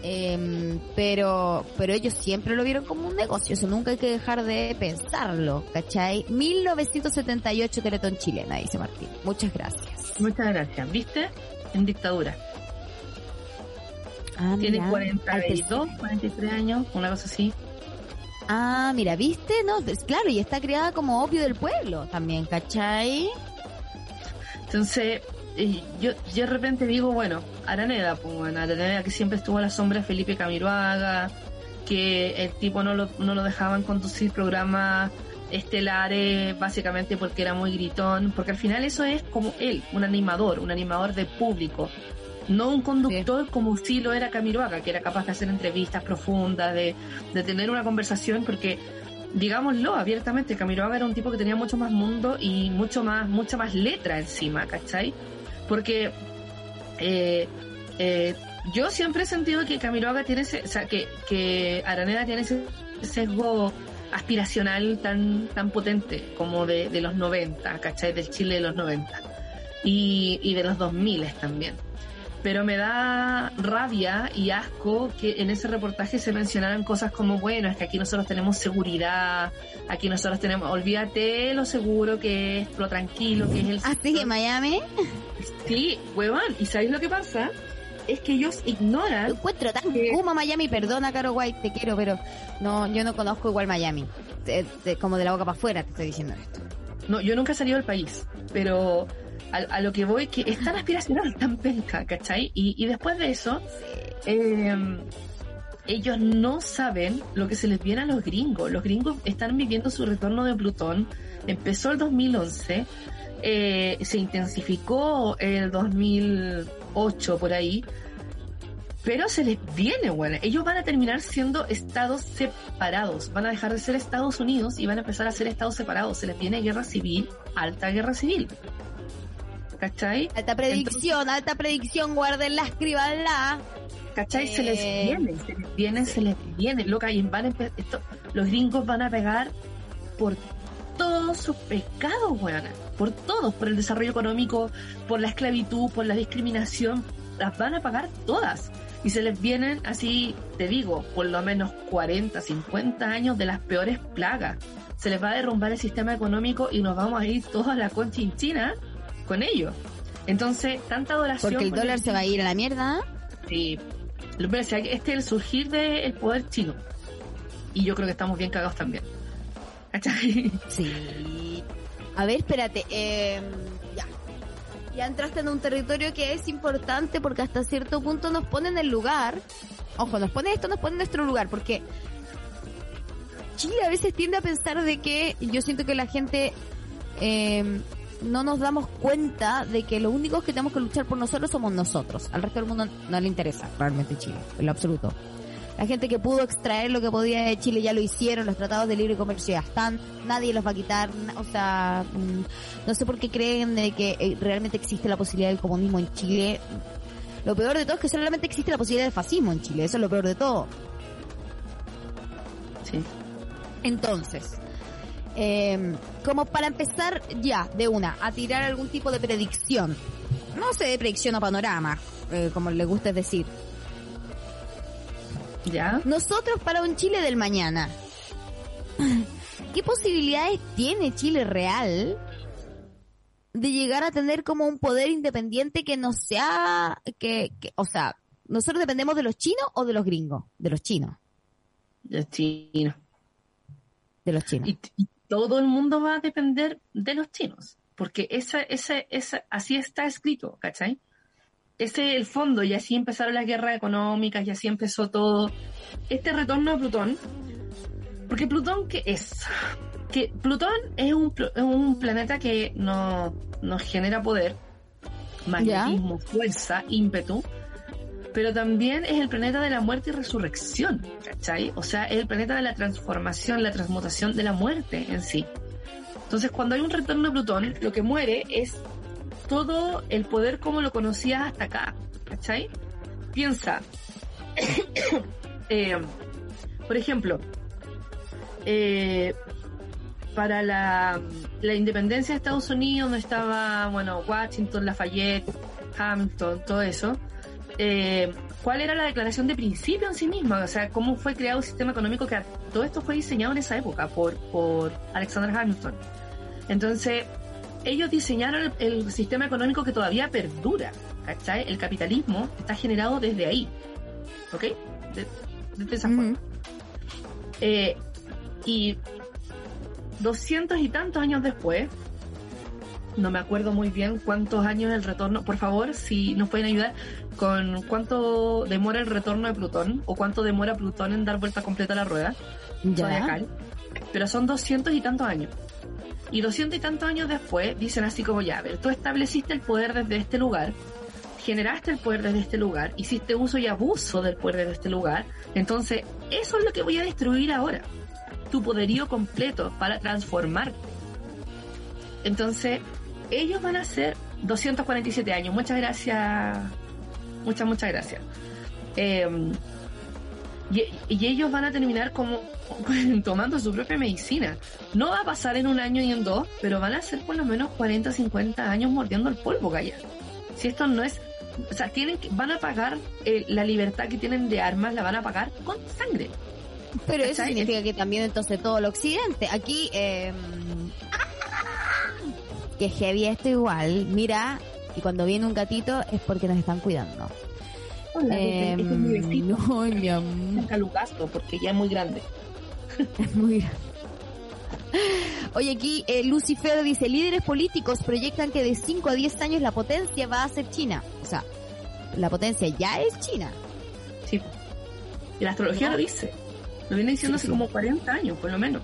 eh, pero pero ellos siempre lo vieron como un negocio, eso nunca hay que dejar de pensarlo, ¿cachai? 1978 Teletón chilena, dice Martín. Muchas gracias. Muchas gracias. ¿Viste? En dictadura. Ah, Tiene 42, 43 años, una cosa así. Ah, mira, ¿viste? No, claro, y está criada como opio del pueblo también, ¿cachai? Entonces, yo, yo de repente digo, bueno, Araneda, pues bueno, Araneda que siempre estuvo a la sombra de Felipe Camiroaga, que el tipo no lo, no lo dejaban conducir programas estelares básicamente porque era muy gritón, porque al final eso es como él, un animador, un animador de público, no un conductor como si lo era Camiroaga, que era capaz de hacer entrevistas profundas, de, de tener una conversación, porque digámoslo abiertamente, Camiroaga era un tipo que tenía mucho más mundo y mucho más, mucha más letra encima, ¿cachai? Porque eh, eh, yo siempre he sentido que Camiroaga tiene ese, o sea, que, que Araneda tiene ese sesgo aspiracional tan, tan potente como de, de los 90, ¿cachai? Del Chile de los 90 y, y de los 2000 también pero me da rabia y asco que en ese reportaje se mencionaran cosas como, bueno, es que aquí nosotros tenemos seguridad, aquí nosotros tenemos, olvídate lo seguro que es, lo tranquilo que es el... ¿Así que Miami? Sí, huevón, ¿y sabéis lo que pasa? Es que ellos ignoran... Encuentro tan como Miami, perdona Caro White, te quiero, pero no, yo no conozco igual Miami, como de la boca para afuera te estoy diciendo esto. No, yo nunca he salido del país, pero a, lo que voy, que es tan aspiracional, tan penca, ¿cachai? Y, después de eso, em, ellos no saben lo que se les viene a los gringos. Los gringos están viviendo su retorno de Plutón. Empezó el 2011, eh, se intensificó el 2008 por ahí, pero se les viene, bueno. Ellos van a terminar siendo estados separados. Van a dejar de ser Estados Unidos y van a empezar a ser estados separados. Se les viene guerra civil, alta guerra civil. ¿Cachai? Alta predicción, alta predicción, guárdenla, escribanla. ¿Cachai? Se les eh, viene, se les viene, se les viene. Loca, y van a esto, los gringos van a pegar por todos sus pecados, weón. Por todos, por el desarrollo económico, por la esclavitud, por la discriminación. Las van a pagar todas. Y se les vienen así, te digo, por lo menos 40, 50 años de las peores plagas. Se les va a derrumbar el sistema económico y nos vamos a ir todos a la concha china con ellos. Entonces, tanta adoración. Porque el dólar se va a ir a la mierda. Sí. Este es el surgir del poder chino. Y yo creo que estamos bien cagados también. Sí. A ver, espérate. Eh, ya. Ya entraste en un territorio que es importante porque hasta cierto punto nos pone en el lugar. Ojo, nos pone esto, nos pone en nuestro lugar. Porque Chile a veces tiende a pensar de que yo siento que la gente eh, no nos damos cuenta de que los únicos que tenemos que luchar por nosotros somos nosotros. Al resto del mundo no le interesa realmente Chile, en lo absoluto. La gente que pudo extraer lo que podía de Chile ya lo hicieron, los tratados de libre comercio ya están, nadie los va a quitar, o sea, mm, no sé por qué creen de que eh, realmente existe la posibilidad del comunismo en Chile. Lo peor de todo es que solamente existe la posibilidad del fascismo en Chile, eso es lo peor de todo. Sí. Entonces, eh, como para empezar ya, de una, a tirar algún tipo de predicción. No sé, de predicción o panorama, eh, como le gusta decir. ¿Ya? Nosotros para un Chile del mañana. ¿Qué posibilidades tiene Chile real de llegar a tener como un poder independiente que no sea, que, que o sea, nosotros dependemos de los chinos o de los gringos? De los chinos. De los chinos. De los chinos todo el mundo va a depender de los chinos, porque esa, esa, esa, así está escrito, ¿cachai? Ese es el fondo, y así empezaron las guerras económicas, y así empezó todo. Este retorno a Plutón, porque Plutón, ¿qué es? Que Plutón es un, un planeta que no, nos genera poder, magnetismo, fuerza, ímpetu, pero también es el planeta de la muerte y resurrección, ¿cachai? O sea, es el planeta de la transformación, la transmutación de la muerte en sí. Entonces, cuando hay un retorno de Plutón, lo que muere es todo el poder como lo conocías hasta acá, ¿cachai? Piensa, eh, por ejemplo, eh, para la, la independencia de Estados Unidos, donde estaba, bueno, Washington, Lafayette, Hamilton, todo eso, eh, ¿cuál era la declaración de principio en sí misma? O sea, ¿cómo fue creado el sistema económico que todo esto fue diseñado en esa época por, por Alexander Hamilton? Entonces, ellos diseñaron el, el sistema económico que todavía perdura, ¿cachai? El capitalismo está generado desde ahí, ¿ok? De- desde esa forma. Eh, y doscientos y tantos años después, no me acuerdo muy bien cuántos años el retorno, por favor, si nos pueden ayudar con cuánto demora el retorno de Plutón o cuánto demora Plutón en dar vuelta completa a la rueda Ya. zodiacal. Pero son doscientos y tantos años. Y doscientos y tantos años después dicen así como ya, a ver, tú estableciste el poder desde este lugar, generaste el poder desde este lugar, hiciste uso y abuso del poder desde este lugar, entonces eso es lo que voy a destruir ahora. Tu poderío completo para transformar. Entonces, ellos van a ser 247 años. Muchas gracias. Muchas, muchas gracias. Eh, y, y ellos van a terminar como tomando su propia medicina. No va a pasar en un año y en dos, pero van a ser por lo menos 40, 50 años mordiendo el polvo, Gaya. Si esto no es... O sea, tienen que, van a pagar eh, la libertad que tienen de armas, la van a pagar con sangre. Pero eso significa que también entonces todo el occidente. Aquí, eh, que heavy esto igual. Mira, y cuando viene un gatito es porque nos están cuidando. Eh, este es mi vecino. no, mi amor. Calugasto, porque ya es muy grande. Es muy grande. Oye, aquí eh, Lucifer dice, líderes políticos proyectan que de 5 a 10 años la potencia va a ser China. O sea, la potencia ya es China. Sí. Y la astrología No. lo dice. Lo viene diciendo Sí, hace sí. como 40 años, por lo menos.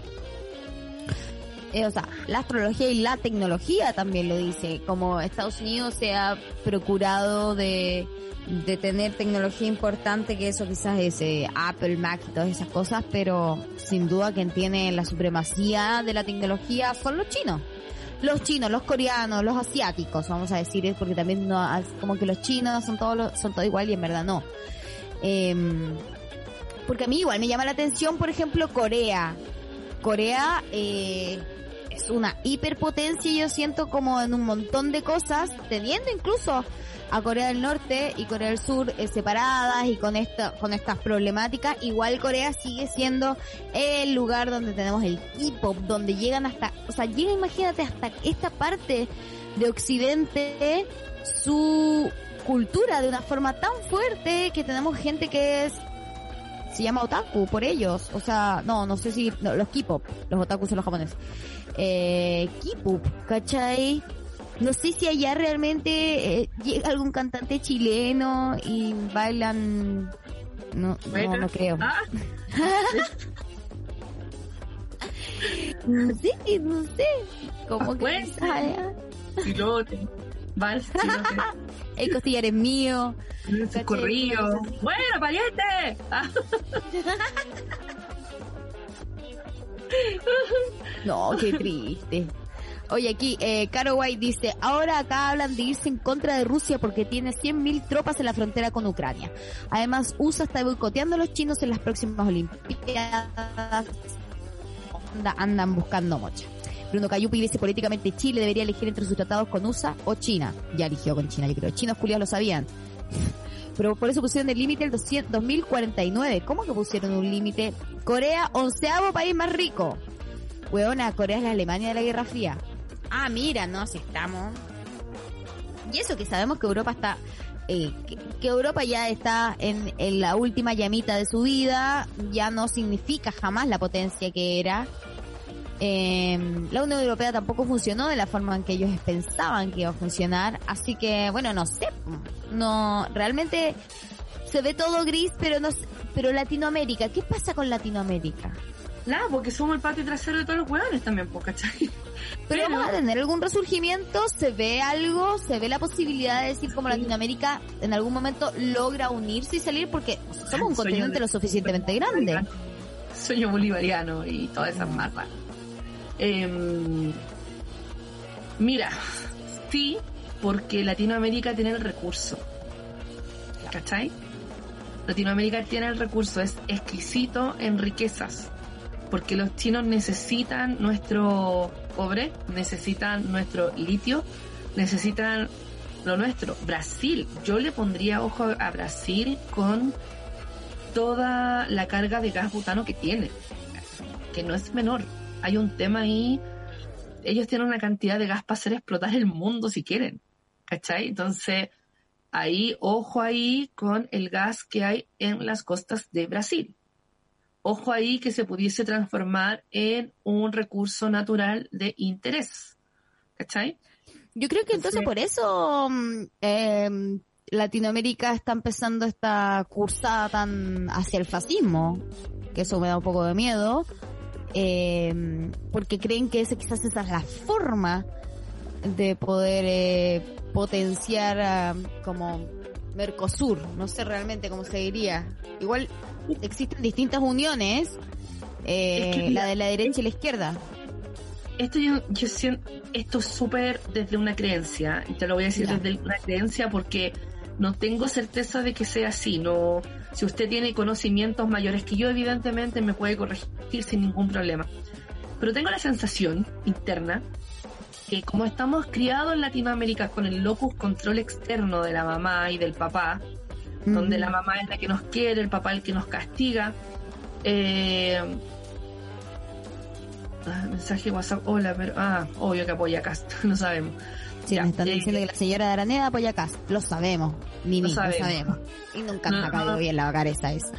Eh, o sea, la astrología y la tecnología también lo dice. Como Estados Unidos se ha procurado de, de tener tecnología importante, que eso quizás es eh, Apple, Mac y todas esas cosas, pero sin duda quien tiene la supremacía de la tecnología son los chinos. Los chinos, los coreanos, los asiáticos, vamos a decir, es porque también no, como que los chinos son todos son todo igual y en verdad no. Em, porque a mí igual me llama la atención, por ejemplo, Corea. Corea eh, es una hiperpotencia, yo siento como en un montón de cosas, teniendo incluso a Corea del Norte y Corea del Sur eh, separadas y con esta, con estas problemáticas, igual Corea sigue siendo el lugar donde tenemos el K-pop, donde llegan hasta, o sea, llega imagínate hasta esta parte de Occidente su cultura de una forma tan fuerte que tenemos gente que es se llama otaku por ellos. O sea, no, no sé si no, los K-pop, los otakus son los japoneses. Eh, K-pop, ¿cachai? No sé si allá realmente eh, llega algún cantante chileno y bailan. No, no, no creo. Ah, No sé, no sé. Como que allá, chilote, vals, chilote, el costillar es mío. sus corridos. Bueno, pariente. No, qué triste. Oye, aquí, eh, Caro White dice, ahora acá hablan de irse en contra de Rusia porque tiene 100.000 tropas en la frontera con Ucrania. Además, USA está boicoteando a los chinos en las próximas Olimpiadas. Anda- andan buscando mocha. Bruno Cayupi dice, políticamente Chile debería elegir entre sus tratados con USA o China. Ya eligió con China, yo creo. Chinos culiados lo sabían. Pero por eso pusieron el límite el 200 2049. ¿Cómo que pusieron un límite? Corea, onceavo país más rico. Weona, Corea es la Alemania de la Guerra Fría. Ah, mira, no, si estamos. Y eso que sabemos que Europa está, eh, que, que Europa ya está en, en la última llamita de su vida, ya no significa jamás la potencia que era. Eh, la Unión Europea tampoco funcionó de la forma en que ellos pensaban que iba a funcionar, así que bueno, no sé, no, realmente se ve todo gris, pero no, pero Latinoamérica, ¿qué pasa con Latinoamérica? Nada, porque somos el patio trasero de todos los hueones también, pues, ¿cachai? Pero vamos a tener algún resurgimiento, se ve algo, se ve la posibilidad de decir como Latinoamérica en algún momento logra unirse y salir porque somos un continente de- lo suficientemente grande. Sueño bolivariano y todas esas marras. Em, mira, sí, porque Latinoamérica tiene el recurso. ¿Cachai? Latinoamérica tiene el recurso, es exquisito en riquezas, porque los chinos necesitan nuestro cobre, necesitan nuestro litio, necesitan lo nuestro. Brasil, yo le pondría ojo a Brasil con toda la carga de gas butano que tiene, que no es menor. Hay un tema ahí, ellos tienen una cantidad de gas para hacer explotar el mundo si quieren, ¿cachai? Entonces, ahí, ojo ahí con el gas que hay en las costas de Brasil. Ojo ahí que se pudiese transformar en un recurso natural de interés. ¿Cachai? Yo creo que entonces por eso mm, em, Latinoamérica está empezando esta cursada tan hacia el fascismo, que eso me da un poco de miedo, em, porque creen que ese quizás esa es la forma de poder eh, potenciar como Mercosur, no sé realmente cómo se diría. Igual existen distintas uniones, eh, la de la derecha y la izquierda. Esto yo, yo siento, esto es súper desde una creencia, y te lo voy a decir desde una creencia porque no tengo certeza de que sea así, no, si usted tiene conocimientos mayores que yo, evidentemente me puede corregir sin ningún problema. Pero tengo la sensación interna que como estamos criados en Latinoamérica con el locus control externo de la mamá y del papá, donde la mamá es la que nos quiere, el papá el que nos castiga, eh, mensaje WhatsApp, hola, pero, ah, obvio que apoya Cast, no sabemos. Sí, me están diciendo que la señora de Araneda apoya Cast, lo sabemos, ni lo, sabemos. Y nunca me ha caído bien la cabeza esa.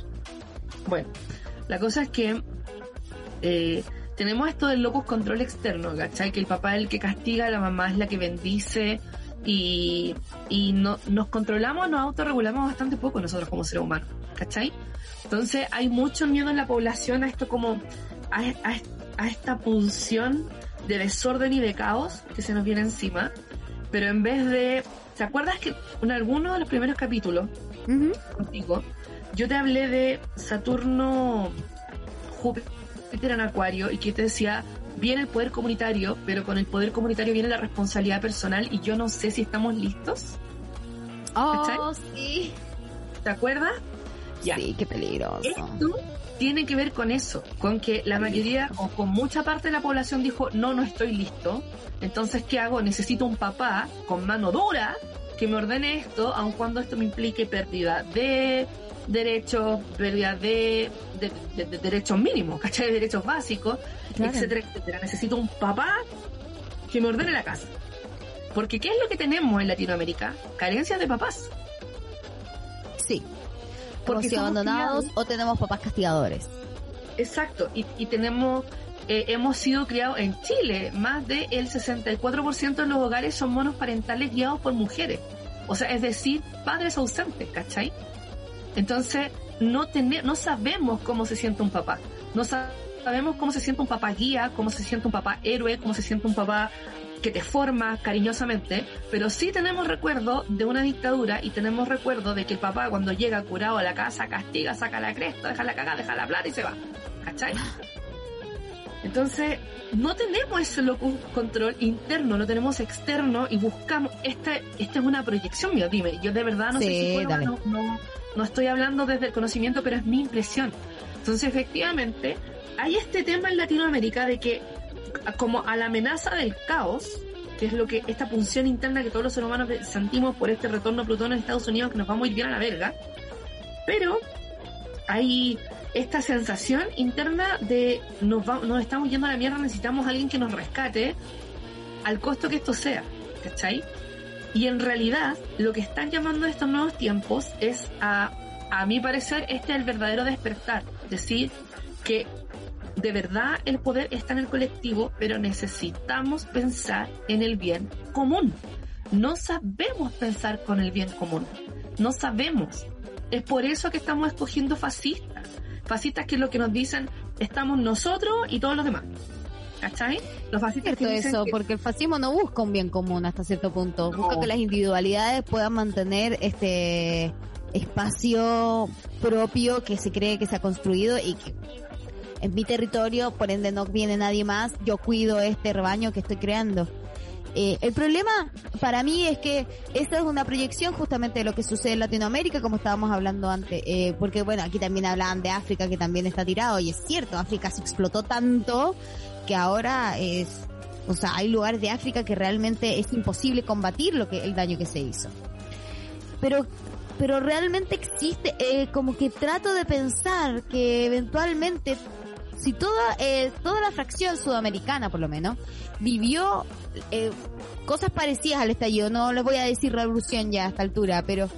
Bueno, la cosa es que eh, tenemos esto del locus control externo, ¿cachai? Que el papá es el que castiga, la mamá es la que bendice y, y no, nos controlamos, nos autorregulamos bastante poco nosotros como seres humanos, ¿cachai? Entonces hay mucho miedo en la población a esto como, a, a, esta pulsión de desorden y de caos que se nos viene encima, pero en vez de, ¿te acuerdas que en alguno de los primeros capítulos, contigo, yo te hablé de Saturno, Júpiter, en Acuario y que te decía, viene el poder comunitario, pero con el poder comunitario viene la responsabilidad personal y yo no sé si estamos listos. Oh, sí. ¿Te acuerdas? Ya. Sí, qué peligroso. Esto tiene que ver con eso, con que la mayoría o con mucha parte de la población dijo, no, no estoy listo. Entonces, ¿qué hago? Necesito un papá con mano dura que me ordene esto, aun cuando esto me implique pérdida de derechos, pérdida de, de, derechos mínimos, ¿cachai? De derechos básicos, etcétera, etcétera. Necesito un papá que me ordene la casa. Porque ¿qué es lo que tenemos en Latinoamérica? Carencias de papás. Sí. Porque si abandonados o tenemos papás castigadores. Exacto, y, y tenemos, eh, hemos sido criados en Chile, más del 64% de los hogares son monoparentales guiados por mujeres. O sea, es decir, padres ausentes, ¿cachai? Entonces, no, tener, no sabemos cómo se siente un papá. No sabemos cómo se siente un papá guía, cómo se siente un papá héroe, cómo se siente un papá que te forma cariñosamente, pero sí tenemos recuerdo de una dictadura y tenemos recuerdo de que el papá cuando llega curado a la casa castiga, saca la cresta, deja la cagada, deja la plata y se va. ¿Cachai? Entonces, no tenemos ese locus control interno, lo tenemos externo y buscamos, esta, esta es una proyección mía, dime, yo de verdad no sé si no, no estoy hablando desde el conocimiento, pero es mi impresión. Entonces, efectivamente, hay este tema en Latinoamérica de que, como a la amenaza del caos, que es lo que esta punción interna que todos los seres humanos sentimos por este retorno a Plutón en Estados Unidos, que nos vamos a ir bien a la verga, pero hay esta sensación interna de nos, nos estamos yendo a la mierda, necesitamos alguien que nos rescate al costo que esto sea, ¿cachai? Y en realidad, lo que están llamando estos nuevos tiempos es, a, a mi parecer, este es el verdadero despertar. Decir que de verdad el poder está en el colectivo, pero necesitamos pensar en el bien común. No sabemos pensar con el bien común. No sabemos. Es por eso que estamos escogiendo fascistas. Fascistas que es lo que nos dicen estamos nosotros y todos los demás. ¿Cachai? Los fascistas eso, porque el fascismo no busca un bien común hasta cierto punto. Busca que las individualidades puedan mantener este espacio propio que se cree que se ha construido y que en mi territorio, por ende no viene nadie más, yo cuido este rebaño que estoy creando. Eh, el problema para mí es que esta es una proyección justamente de lo que sucede en Latinoamérica, como estábamos hablando antes, eh, porque bueno, aquí también hablaban de África que también está tirado y es cierto, África se explotó tanto que ahora es, o sea, hay lugares de África que realmente es imposible combatir lo que el daño que se hizo. Pero pero realmente existe, eh, como que trato de pensar que eventualmente, si toda, eh, toda la fracción sudamericana por lo menos, vivió eh, cosas parecidas al estallido, no les voy a decir revolución ya a esta altura, pero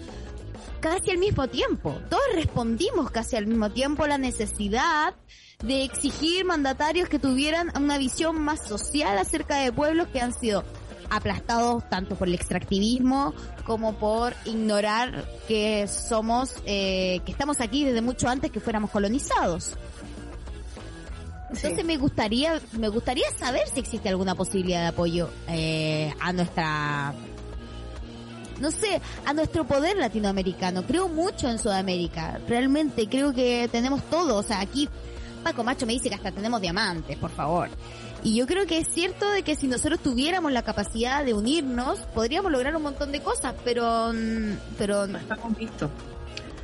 casi al mismo tiempo, todos respondimos casi al mismo tiempo la necesidad de exigir mandatarios que tuvieran una visión más social acerca de pueblos que han sido aplastados tanto por el extractivismo como por ignorar que somos, eh, que estamos aquí desde mucho antes que fuéramos colonizados. Entonces me gustaría, me gustaría saber si existe alguna posibilidad de apoyo eh, a nuestra, no sé, a nuestro poder latinoamericano. Creo mucho en Sudamérica, realmente creo que tenemos todo. O sea, aquí Paco Macho me dice que hasta tenemos diamantes, por favor. Y yo creo que es cierto de que si nosotros tuviéramos la capacidad de unirnos, podríamos lograr un montón de cosas, pero... pero no estamos listos.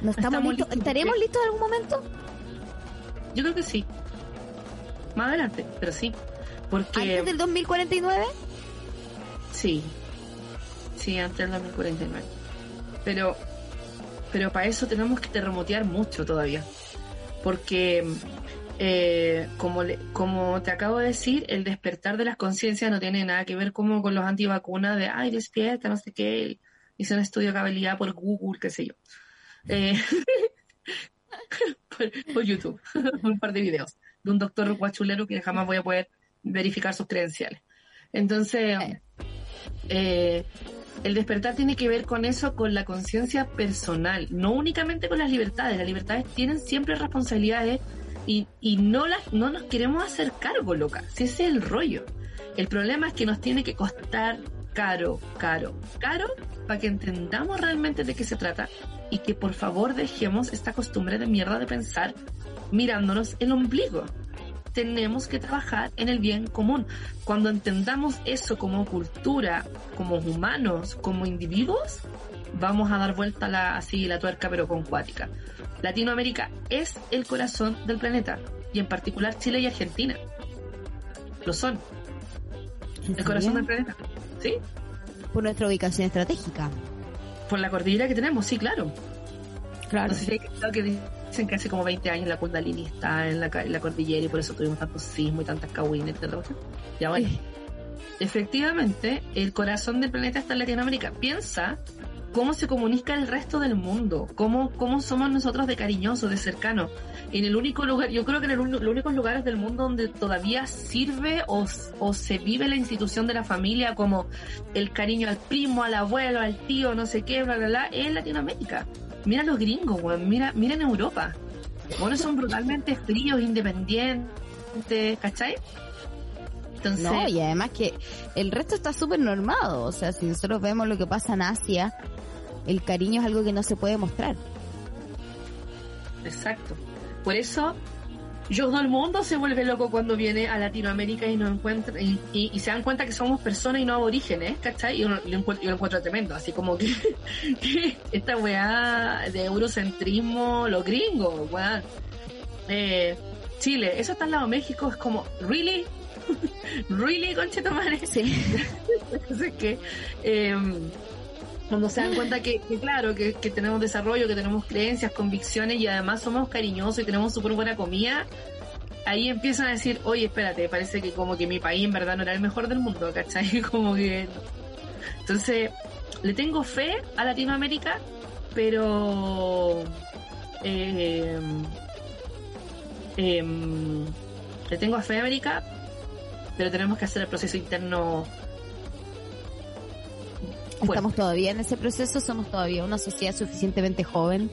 No estamos, listos. ¿Estaremos listos en algún momento? Yo creo que sí. Más adelante, pero sí. Porque... ¿Antes del 2049? Sí. Sí, antes del 2049. Pero, pero para eso tenemos que terremotear mucho todavía. Porque eh, como, como te acabo de decir, el despertar de las conciencias no tiene nada que ver como con los antivacunas de, ay, despierta, no sé qué, hice un estudio de cabalidad por Google, qué sé yo. Eh, por, YouTube, un par de videos de un doctor guachulero que jamás voy a poder verificar sus credenciales. Entonces, eh, el despertar tiene que ver con eso, con la conciencia personal, no únicamente con las libertades. Las libertades tienen siempre responsabilidades y, y no, las, no nos queremos hacer cargo, loca. Si ese es el rollo. El problema es que nos tiene que costar caro, caro, caro para que entendamos realmente de qué se trata y que por favor dejemos esta costumbre de mierda de pensar mirándonos el ombligo. Tenemos que trabajar en el bien común. Cuando entendamos eso como cultura, como humanos, como individuos, vamos a dar vuelta la, así la tuerca pero con cuática. Latinoamérica es el corazón del planeta y en particular Chile y Argentina. Lo son. El corazón del planeta. ¿Sí? Por nuestra ubicación estratégica. Por la cordillera que tenemos, sí, claro. Claro. No sé si hay que dicen que hace como 20 años la Kundalini está en la, en la cordillera y por eso tuvimos tantos sismos y tantas cahuines, Ya bueno. Efectivamente, el corazón del planeta está en Latinoamérica. Piensa cómo se comunica el resto del mundo, cómo, cómo somos nosotros de cariñosos, de cercanos. En el único lugar, yo creo que en el, los únicos lugares del mundo donde todavía sirve o, o, se vive la institución de la familia como el cariño al primo, al abuelo, al tío, no sé qué, bla, bla, bla, es Latinoamérica. Mira los gringos, weón, mira, mira en Europa. Bueno, son brutalmente fríos, independientes, ¿cachai? Entonces... No, y además que el resto está súper normado. O sea, si nosotros vemos lo que pasa en Asia, el cariño es algo que no se puede mostrar. Exacto. Por eso, todo el mundo se vuelve loco cuando viene a Latinoamérica y nos encuentra y, se dan cuenta que somos personas y no aborígenes, ¿cachai? Y yo, lo encuentro tremendo, así como que, esta weá de eurocentrismo, los gringos, weá. Eh, Chile, eso está al lado de México, es como, ¿really? ¿really, conchetomare? Sí. Entonces que, eh, cuando se dan cuenta que, claro, que, tenemos desarrollo, que tenemos creencias, convicciones y además somos cariñosos y tenemos súper buena comida, ahí empiezan a decir, oye, espérate, parece que como que mi país en verdad no era el mejor del mundo, ¿cachai? Como que... Entonces, le tengo fe a Latinoamérica, pero... Eh, le tengo fe a América, pero tenemos que hacer el proceso interno Estamos todavía en ese proceso, somos todavía una sociedad suficientemente joven.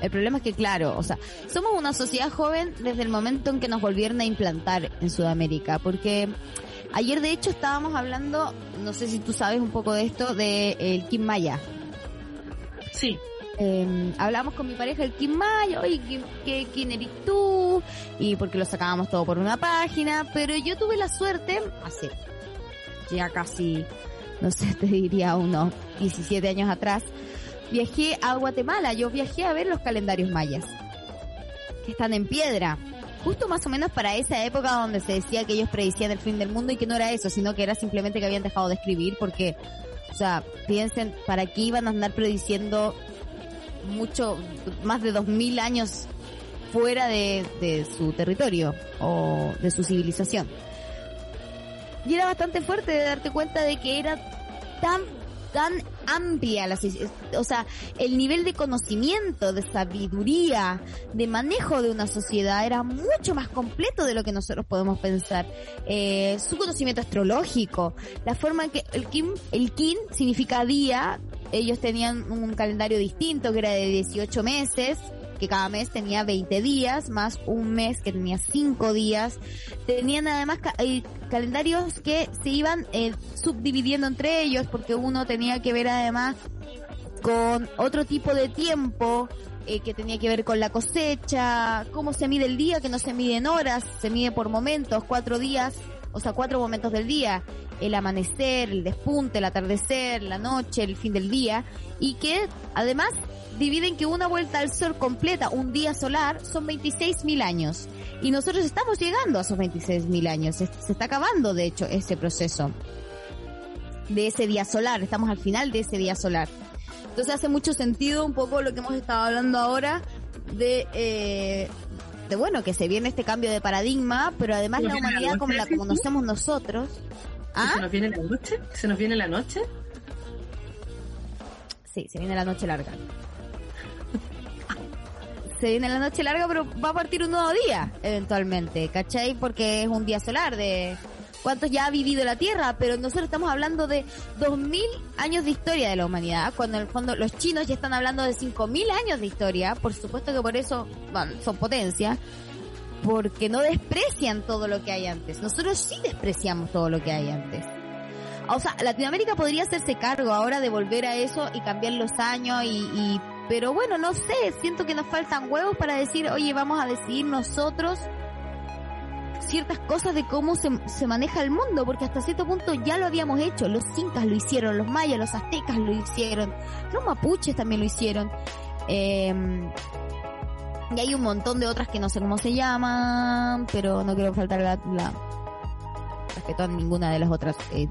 El problema es que, claro, o sea, somos una sociedad joven desde el momento en que nos volvieron a implantar en Sudamérica, porque ayer de hecho estábamos hablando, no sé si tú sabes un poco de esto, de el Kim Maya. Sí. Eh, hablamos con mi pareja el Kim Maya, oye, ¿qué, ¿quién eres tú? Y porque lo sacábamos todo por una página, pero yo tuve la suerte, hace ya casi no sé, te diría unos 17 años atrás, viajé a Guatemala. Yo viajé a ver los calendarios mayas, que están en piedra. Justo más o menos para esa época donde se decía que ellos predicían el fin del mundo y que no era eso, sino que era simplemente que habían dejado de escribir porque, o sea, piensen, ¿para qué iban a andar prediciendo mucho, más de dos mil años fuera de, de su territorio o de su civilización? Y era bastante fuerte de darte cuenta de que era tan tan amplia la o sea el nivel de conocimiento de sabiduría de manejo de una sociedad era mucho más completo de lo que nosotros podemos pensar. Eh, su conocimiento astrológico la forma que el kim el kin significa día ellos tenían un calendario distinto que era de 18 meses que cada mes tenía 20 días, más un mes que tenía 5 días. Tenían además eh, calendarios que se iban eh, subdividiendo entre ellos porque uno tenía que ver además con otro tipo de tiempo eh, que tenía que ver con la cosecha, cómo se mide el día, que no se mide en horas, se mide por momentos, cuatro días, o sea, cuatro momentos del día, el amanecer, el despunte, el atardecer, la noche, el fin del día, y que además dividen que una vuelta al sol completa, un día solar, son 26.000 años. Y nosotros estamos llegando a esos 26.000 años. Se, se, está acabando, de hecho, ese proceso de ese día solar. Estamos al final de ese día solar. Entonces hace mucho sentido un poco lo que hemos estado hablando ahora de, eh, de bueno, que se viene este cambio de paradigma, pero además la humanidad como la conocemos nosotros. ¿Ah? ¿Se nos viene la noche? ¿Se nos viene la noche? Sí, se viene la noche larga se viene la noche larga, pero va a partir un nuevo día, eventualmente, ¿cachai? Porque es un día solar de cuántos ya ha vivido la Tierra, pero nosotros estamos hablando de 2000 años de historia de la humanidad, cuando en el fondo los chinos ya están hablando de 5000 años de historia, por supuesto que por eso bueno, son potencia, porque no desprecian todo lo que hay antes. Nosotros sí despreciamos todo lo que hay antes. O sea, Latinoamérica podría hacerse cargo ahora de volver a eso y cambiar los años y, pero bueno, no sé, siento que nos faltan huevos para decir, oye, vamos a decidir nosotros ciertas cosas de cómo se, se, maneja el mundo, porque hasta cierto punto ya lo habíamos hecho. Los incas lo hicieron, los mayas, los aztecas lo hicieron, los mapuches también lo hicieron. Eh, y hay un montón de otras que no sé cómo se llaman, pero no quiero faltar la, la respeto a ninguna de las otras eh,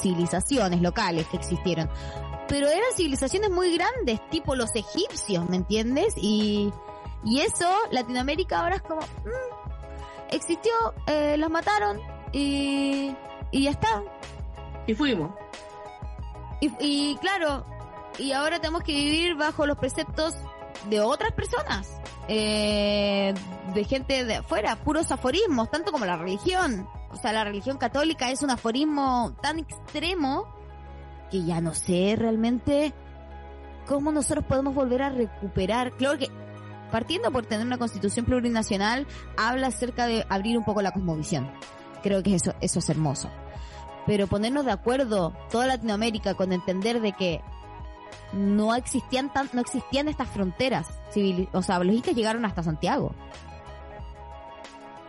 civilizaciones locales que existieron pero eran civilizaciones muy grandes, tipo los egipcios, ¿me entiendes? Y, y eso, Latinoamérica ahora es como, mmm, existió, eh, los mataron y, y ya está. Y fuimos. Y, y claro, y ahora tenemos que vivir bajo los preceptos de otras personas, eh, de gente de afuera, puros aforismos, tanto como la religión. O sea, la religión católica es un aforismo tan extremo que ya no sé realmente cómo nosotros podemos volver a recuperar. Claro que partiendo por tener una constitución plurinacional, habla acerca de abrir un poco la cosmovisión. Creo que eso, eso es hermoso. Pero ponernos de acuerdo toda Latinoamérica con entender de que no existían tan, no existían estas fronteras civil, o sea, los incas llegaron hasta Santiago.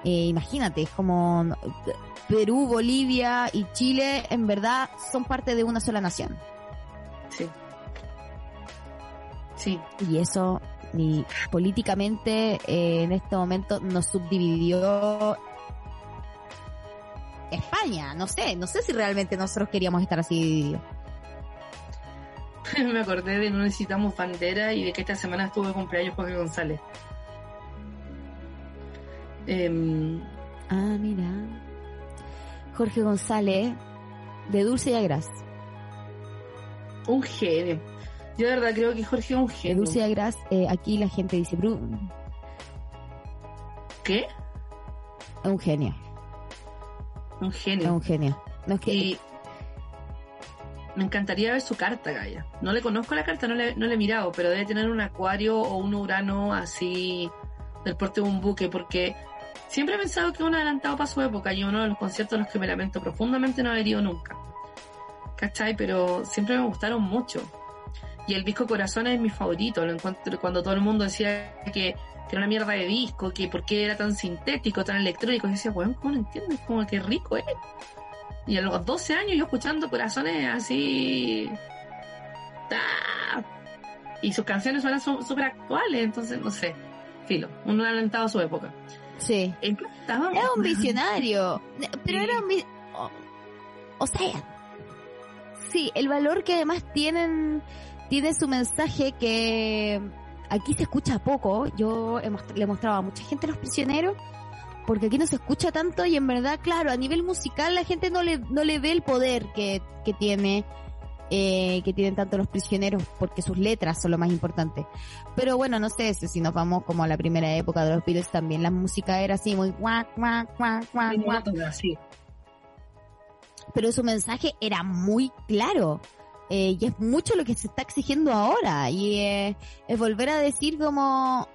Eh, imagínate, es como Perú, Bolivia y Chile en verdad son parte de una sola nación. Sí. Sí. Y eso ni políticamente eh, en este momento nos subdividió España, no sé, no sé si realmente nosotros queríamos estar así divididos. Me acordé de No Necesitamos Bandera y de que esta semana estuvo de cumpleaños Jorge González. Eh, ah, mira. Jorge González, de Dulce y Agras. Un genio. Yo de verdad creo que Jorge es un genio. De Dulce y Agras, eh, aquí la gente dice, ¿qué? Es un genio. Un genio. Es un genio. No es que... Y me encantaría ver su carta, Gaia. No le conozco la carta, no le, no le he mirado, pero debe tener un acuario o un urano así del porte de un buque, porque Siempre he pensado que un adelantado para su época y uno de los conciertos en los que me lamento profundamente no haber ido nunca. ¿Cachai? Pero siempre me gustaron mucho. Y el disco Corazones es mi favorito. Lo encuentro cuando todo el mundo decía que, era una mierda de disco, que por qué era tan sintético, tan electrónico. Y decía, bueno, ¿cómo lo entiendes? Como que rico es. Y a los 12 años yo escuchando corazones así. ¡Ah! Y sus canciones suenan súper actuales, entonces no sé. Filo, uno ha alentado a su época. Sí. ¿En qué estábamos? Era un visionario. Pero era un o, o sea, sí, el valor que además tienen, tiene su mensaje que aquí se escucha poco. Yo le mostraba a mucha gente los prisioneros. Porque aquí no se escucha tanto y en verdad, claro, a nivel musical la gente no le, no le ve el poder que, que tiene, eh, que tienen tanto los prisioneros, porque sus letras son lo más importante. Pero bueno, no sé si nos vamos como a la primera época de los Beatles también, la música era así muy guac, guac, guac, guac, guac, pero su mensaje era muy claro. Eh, y es mucho lo que se está exigiendo ahora. Y eh, es volver a decir como,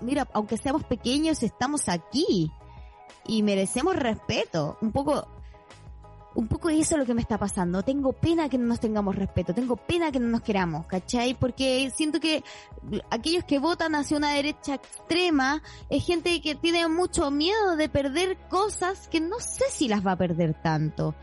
mira, aunque seamos pequeños, estamos aquí. Y merecemos respeto. Un poco, un poco eso es lo que me está pasando. Tengo pena que no nos tengamos respeto. Tengo pena que no nos queramos, ¿cachai? Porque siento que aquellos que votan hacia una derecha extrema es gente que tiene mucho miedo de perder cosas que no sé si las va a perder tanto.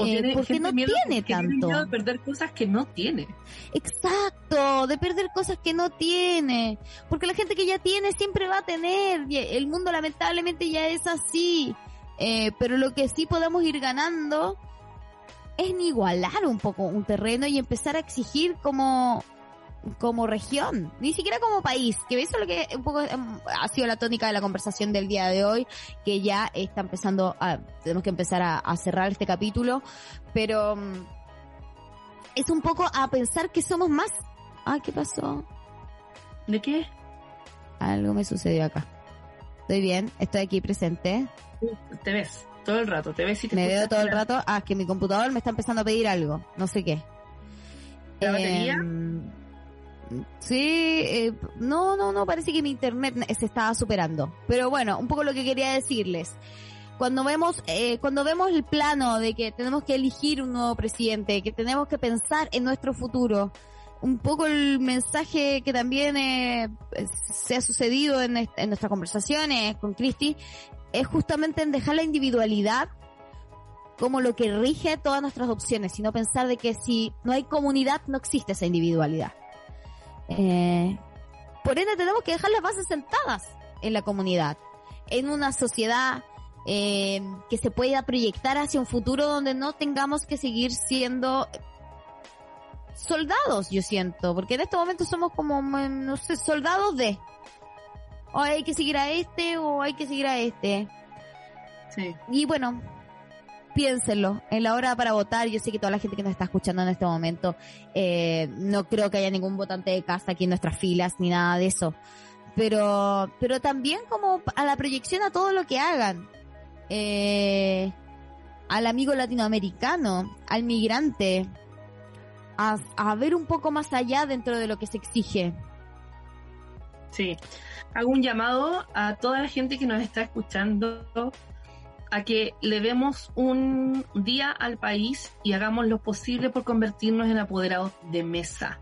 O Eh, tiene porque no miedo- tiene tanto. miedo de perder cosas que no tiene. Exacto, de perder cosas que no tiene. Porque la gente que ya tiene siempre va a tener. El mundo lamentablemente ya es así. Eh, pero lo que sí podemos ir ganando es igualar un poco un terreno y empezar a exigir como como región, ni siquiera como país, que eso es lo que un poco em, ha sido la tónica de la conversación del día de hoy, que ya está empezando a, tenemos que empezar a, a cerrar este capítulo, pero mm, es un poco a pensar que somos más. Ah, ¿qué pasó? ¿De qué? Algo me sucedió acá. Estoy bien, estoy aquí presente. Te ves todo el rato, te ves y te Me veo todo el rato. Ah, es que mi computador me está empezando a pedir algo. No sé qué. ¿La batería? Sí, eh, no, no, no, parece que mi internet se estaba superando. Pero bueno, un poco lo que quería decirles. Cuando vemos, eh, cuando vemos el plano de que tenemos que elegir un nuevo presidente, que tenemos que pensar en nuestro futuro, un poco el mensaje que también eh, se ha sucedido en nuestras conversaciones con Cristi es justamente en dejar la individualidad como lo que rige todas nuestras opciones, sino pensar de que si no hay comunidad no existe esa individualidad. Eh, por ende tenemos que dejar las bases sentadas en la comunidad, en una sociedad eh, que se pueda proyectar hacia un futuro donde no tengamos que seguir siendo soldados, yo siento, porque en este momento somos como, mm, no sé, soldados de, o hay que seguir a este o hay que seguir a este. Sí. Y bueno, piénsenlo. En la hora para votar, yo sé que toda la gente que nos está escuchando en este momento, eh, no creo que haya ningún votante de casa aquí en nuestras filas ni nada de eso. Pero, pero también como a la proyección a todo lo que hagan. Eh, al amigo latinoamericano, al migrante, a, a ver un poco más allá dentro de lo que se exige. Sí. Hago un llamado a toda la gente que nos está escuchando a que le demos un día al país y hagamos lo posible por convertirnos en apoderados de mesa.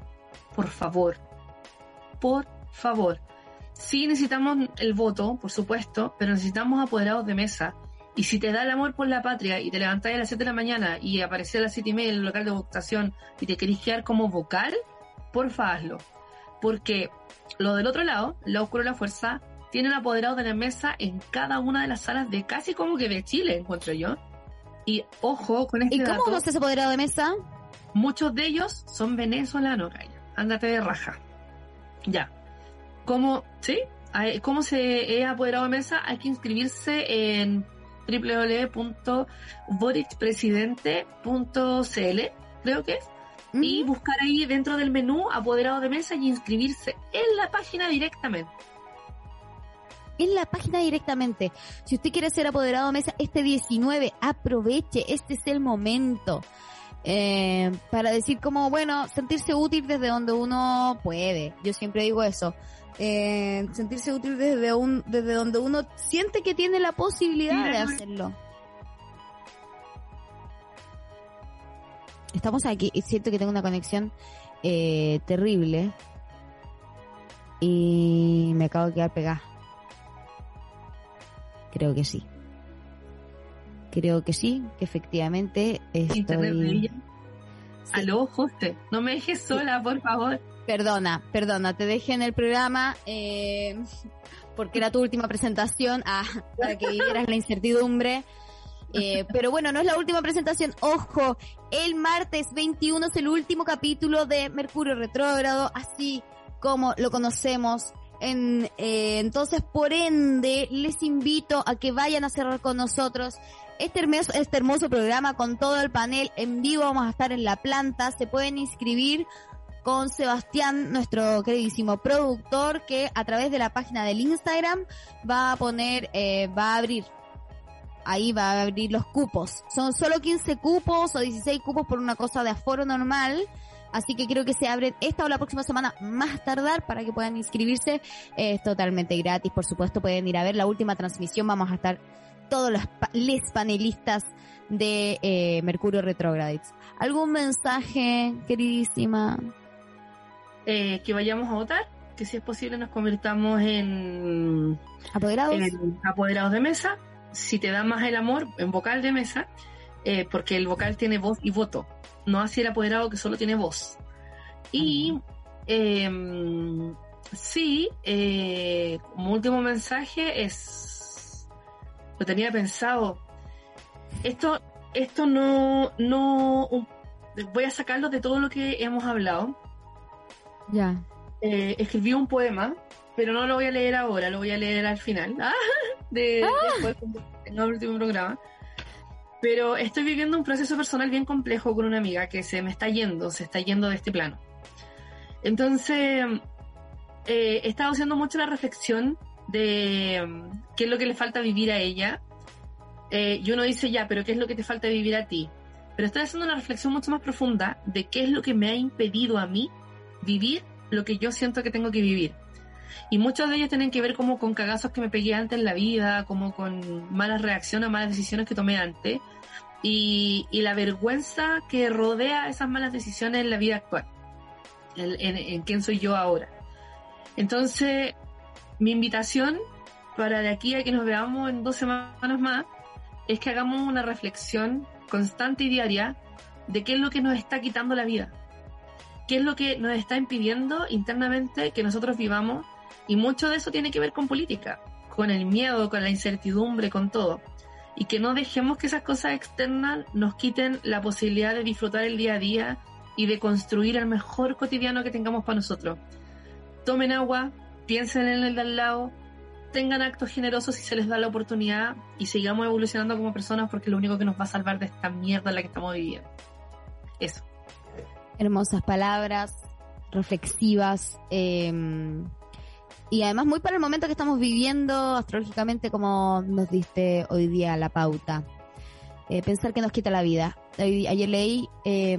Por favor. Por favor. Sí necesitamos el voto, por supuesto, pero necesitamos apoderados de mesa. Y si te da el amor por la patria y te levantás a las 7 de la mañana y aparece a las 7 y media en el local de votación y te querés quedar como vocal, porfa hazlo. Porque lo del otro lado, la oscuro la fuerza, tienen apoderados de la mesa en cada una de las salas de casi como que de Chile, encuentro yo. Y ojo con este ¿Y cómo dato, ese apoderado de mesa? muchos de ellos son venezolanos, Gaya. Ándate de raja. Ya. ¿Cómo, sí? ¿Cómo se es apoderado de mesa? Hay que inscribirse en www.boricpresidente.cl, creo que es y buscar ahí dentro del menú apoderado de mesa y inscribirse en la página directamente. En la página directamente. Si usted quiere ser apoderado de mesa este 19, aproveche, este es el momento. Eh, para decir como, bueno, sentirse útil desde donde uno puede. Yo siempre digo eso. Eh, sentirse útil desde un, desde donde uno siente que tiene la posibilidad de hacerlo. Estamos aquí y siento que tengo una conexión eh, terrible. Y me acabo de quedar pegada. Creo que sí. Creo que sí, que efectivamente Internet estoy... brilla. Aló, José, no me dejes sola, por favor. Perdona, perdona, te dejé en el programa eh, porque era tu última presentación ah, para que vivieras la incertidumbre. Eh, pero bueno, no es la última presentación. Ojo, el martes 21 es el último capítulo de Mercurio Retrógrado, así como lo conocemos. En, eh, entonces, por ende, les invito a que vayan a cerrar con nosotros este hermoso, este hermoso programa con todo el panel en vivo. Vamos a estar en la planta. Se pueden inscribir con Sebastián, nuestro queridísimo productor, que a través de la página del Instagram va a poner, eh, va a abrir, ahí va a abrir los cupos. Son solo 15 cupos o 16 cupos por una cosa de aforo normal. Así que creo que se abren esta o la próxima semana más tardar para que puedan inscribirse. Es totalmente gratis, por supuesto pueden ir a ver la última transmisión. Vamos a estar todos los les panelistas de eh, Mercurio Retrogrades. ¿Algún mensaje, queridísima? Eh, que vayamos a votar, que si es posible nos convirtamos en, ¿Apoderados? en apoderados de mesa. Si te da más el amor, en vocal de mesa, eh, porque el vocal tiene voz y voto, no así el apoderado que solo tiene voz. Y eh, sí, eh, como último mensaje es, lo tenía pensado, esto, esto no, no, voy a sacarlo de todo lo que hemos hablado. Ya. Eh, escribí un poema, pero no lo voy a leer ahora, lo voy a leer al final, ah, de, después cuando tenga el último programa. Pero estoy viviendo un proceso personal bien complejo con una amiga que se me está yendo, se está yendo de este plano. Entonces, eh, he estado haciendo mucho la reflexión de mm, qué es lo que le falta vivir a ella. Eh, y uno dice, ya, pero ¿qué es lo que te falta vivir a ti? Pero estoy haciendo una reflexión mucho más profunda de qué es lo que me ha impedido a mí vivir lo que yo siento que tengo que vivir. Y muchos de ellos tienen que ver como con cagazos que me pegué antes en la vida, como con malas reacciones, malas decisiones que tomé antes, y, y la vergüenza que rodea esas malas decisiones en la vida actual, en, en, en quién soy yo ahora. Entonces, mi invitación para de aquí a que nos veamos en dos semanas más es que hagamos una reflexión constante y diaria de qué es lo que nos está quitando la vida qué es lo que nos está impidiendo internamente que nosotros vivamos y mucho de eso tiene que ver con política, con el miedo, con la incertidumbre, con todo. Y que no dejemos que esas cosas externas nos quiten la posibilidad de disfrutar el día a día y de construir el mejor cotidiano que tengamos para nosotros. Tomen agua, piensen en el de al lado, tengan actos generosos si se les da la oportunidad y sigamos evolucionando como personas porque es lo único que nos va a salvar de esta mierda en la que estamos viviendo. Eso. Hermosas palabras, reflexivas, eh, y además muy para el momento que estamos viviendo astrológicamente como nos diste hoy día la pauta. Eh, pensar que nos quita la vida. Ayer leí, eh,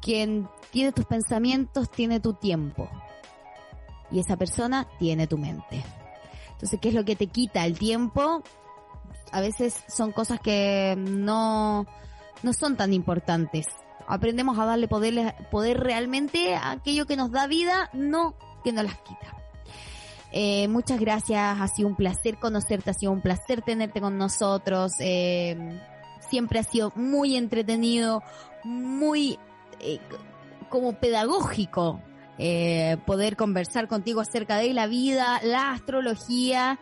quien tiene tus pensamientos tiene tu tiempo. Y esa persona tiene tu mente. Entonces, ¿qué es lo que te quita el tiempo? A veces son cosas que no, no son tan importantes. Aprendemos a darle poder, poder realmente a aquello que nos da vida, no que nos las quita. Eh, muchas gracias, ha sido un placer conocerte, ha sido un placer tenerte con nosotros. Eh, siempre ha sido muy entretenido, muy eh, como pedagógico eh, poder conversar contigo acerca de la vida, la astrología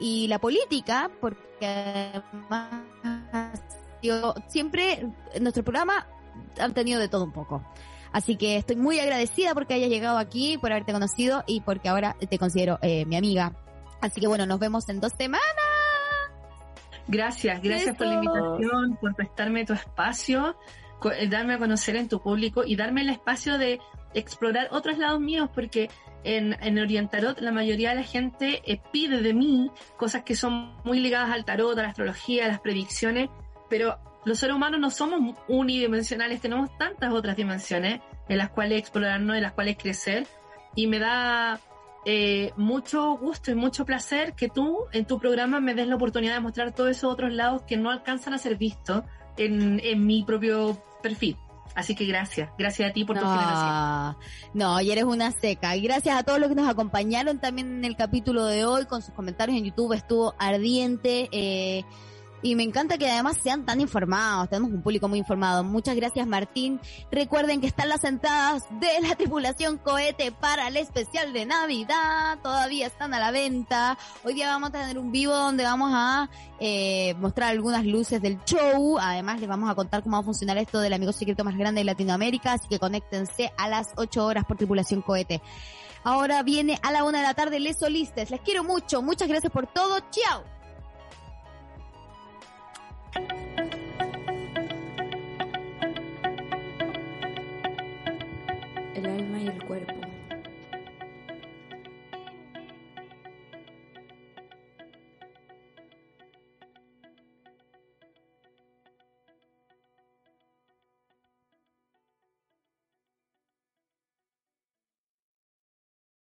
y la política, porque además siempre en nuestro programa han tenido de todo un poco. Así que estoy muy agradecida porque hayas llegado aquí, por haberte conocido y porque ahora te considero eh, mi amiga. Así que bueno, nos vemos en dos semanas. Gracias, gracias por la invitación, por prestarme tu espacio, eh, darme a conocer en tu público y darme el espacio de explorar otros lados míos, porque en, en Orientarot la mayoría de la gente eh, pide de mí cosas que son muy ligadas al tarot, a la astrología, a las predicciones, pero los seres humanos no somos unidimensionales, tenemos tantas otras dimensiones en las cuales explorarnos, en las cuales crecer, y me da eh, mucho gusto y mucho placer que tú en tu programa me des la oportunidad de mostrar todos esos otros lados que no alcanzan a ser vistos en, en mi propio perfil. Así que gracias, gracias a ti por tu generación. No, no, y eres una seca. Y gracias a todos los que nos acompañaron también en el capítulo de hoy con sus comentarios en YouTube. Estuvo ardiente. Eh, Y me encanta que además sean tan informados, tenemos un público muy informado. Muchas gracias Martín. Recuerden que están las entradas de la tripulación cohete para el especial de Navidad, todavía están a la venta. Hoy día vamos a tener un vivo donde vamos a eh, mostrar algunas luces del show. Además les vamos a contar cómo va a funcionar esto del amigo secreto más grande de Latinoamérica, así que conéctense a las 8 horas por tripulación cohete. Ahora viene a la una de la tarde Les Solistes. Les quiero mucho. Muchas gracias por todo. Chao. El alma y el cuerpo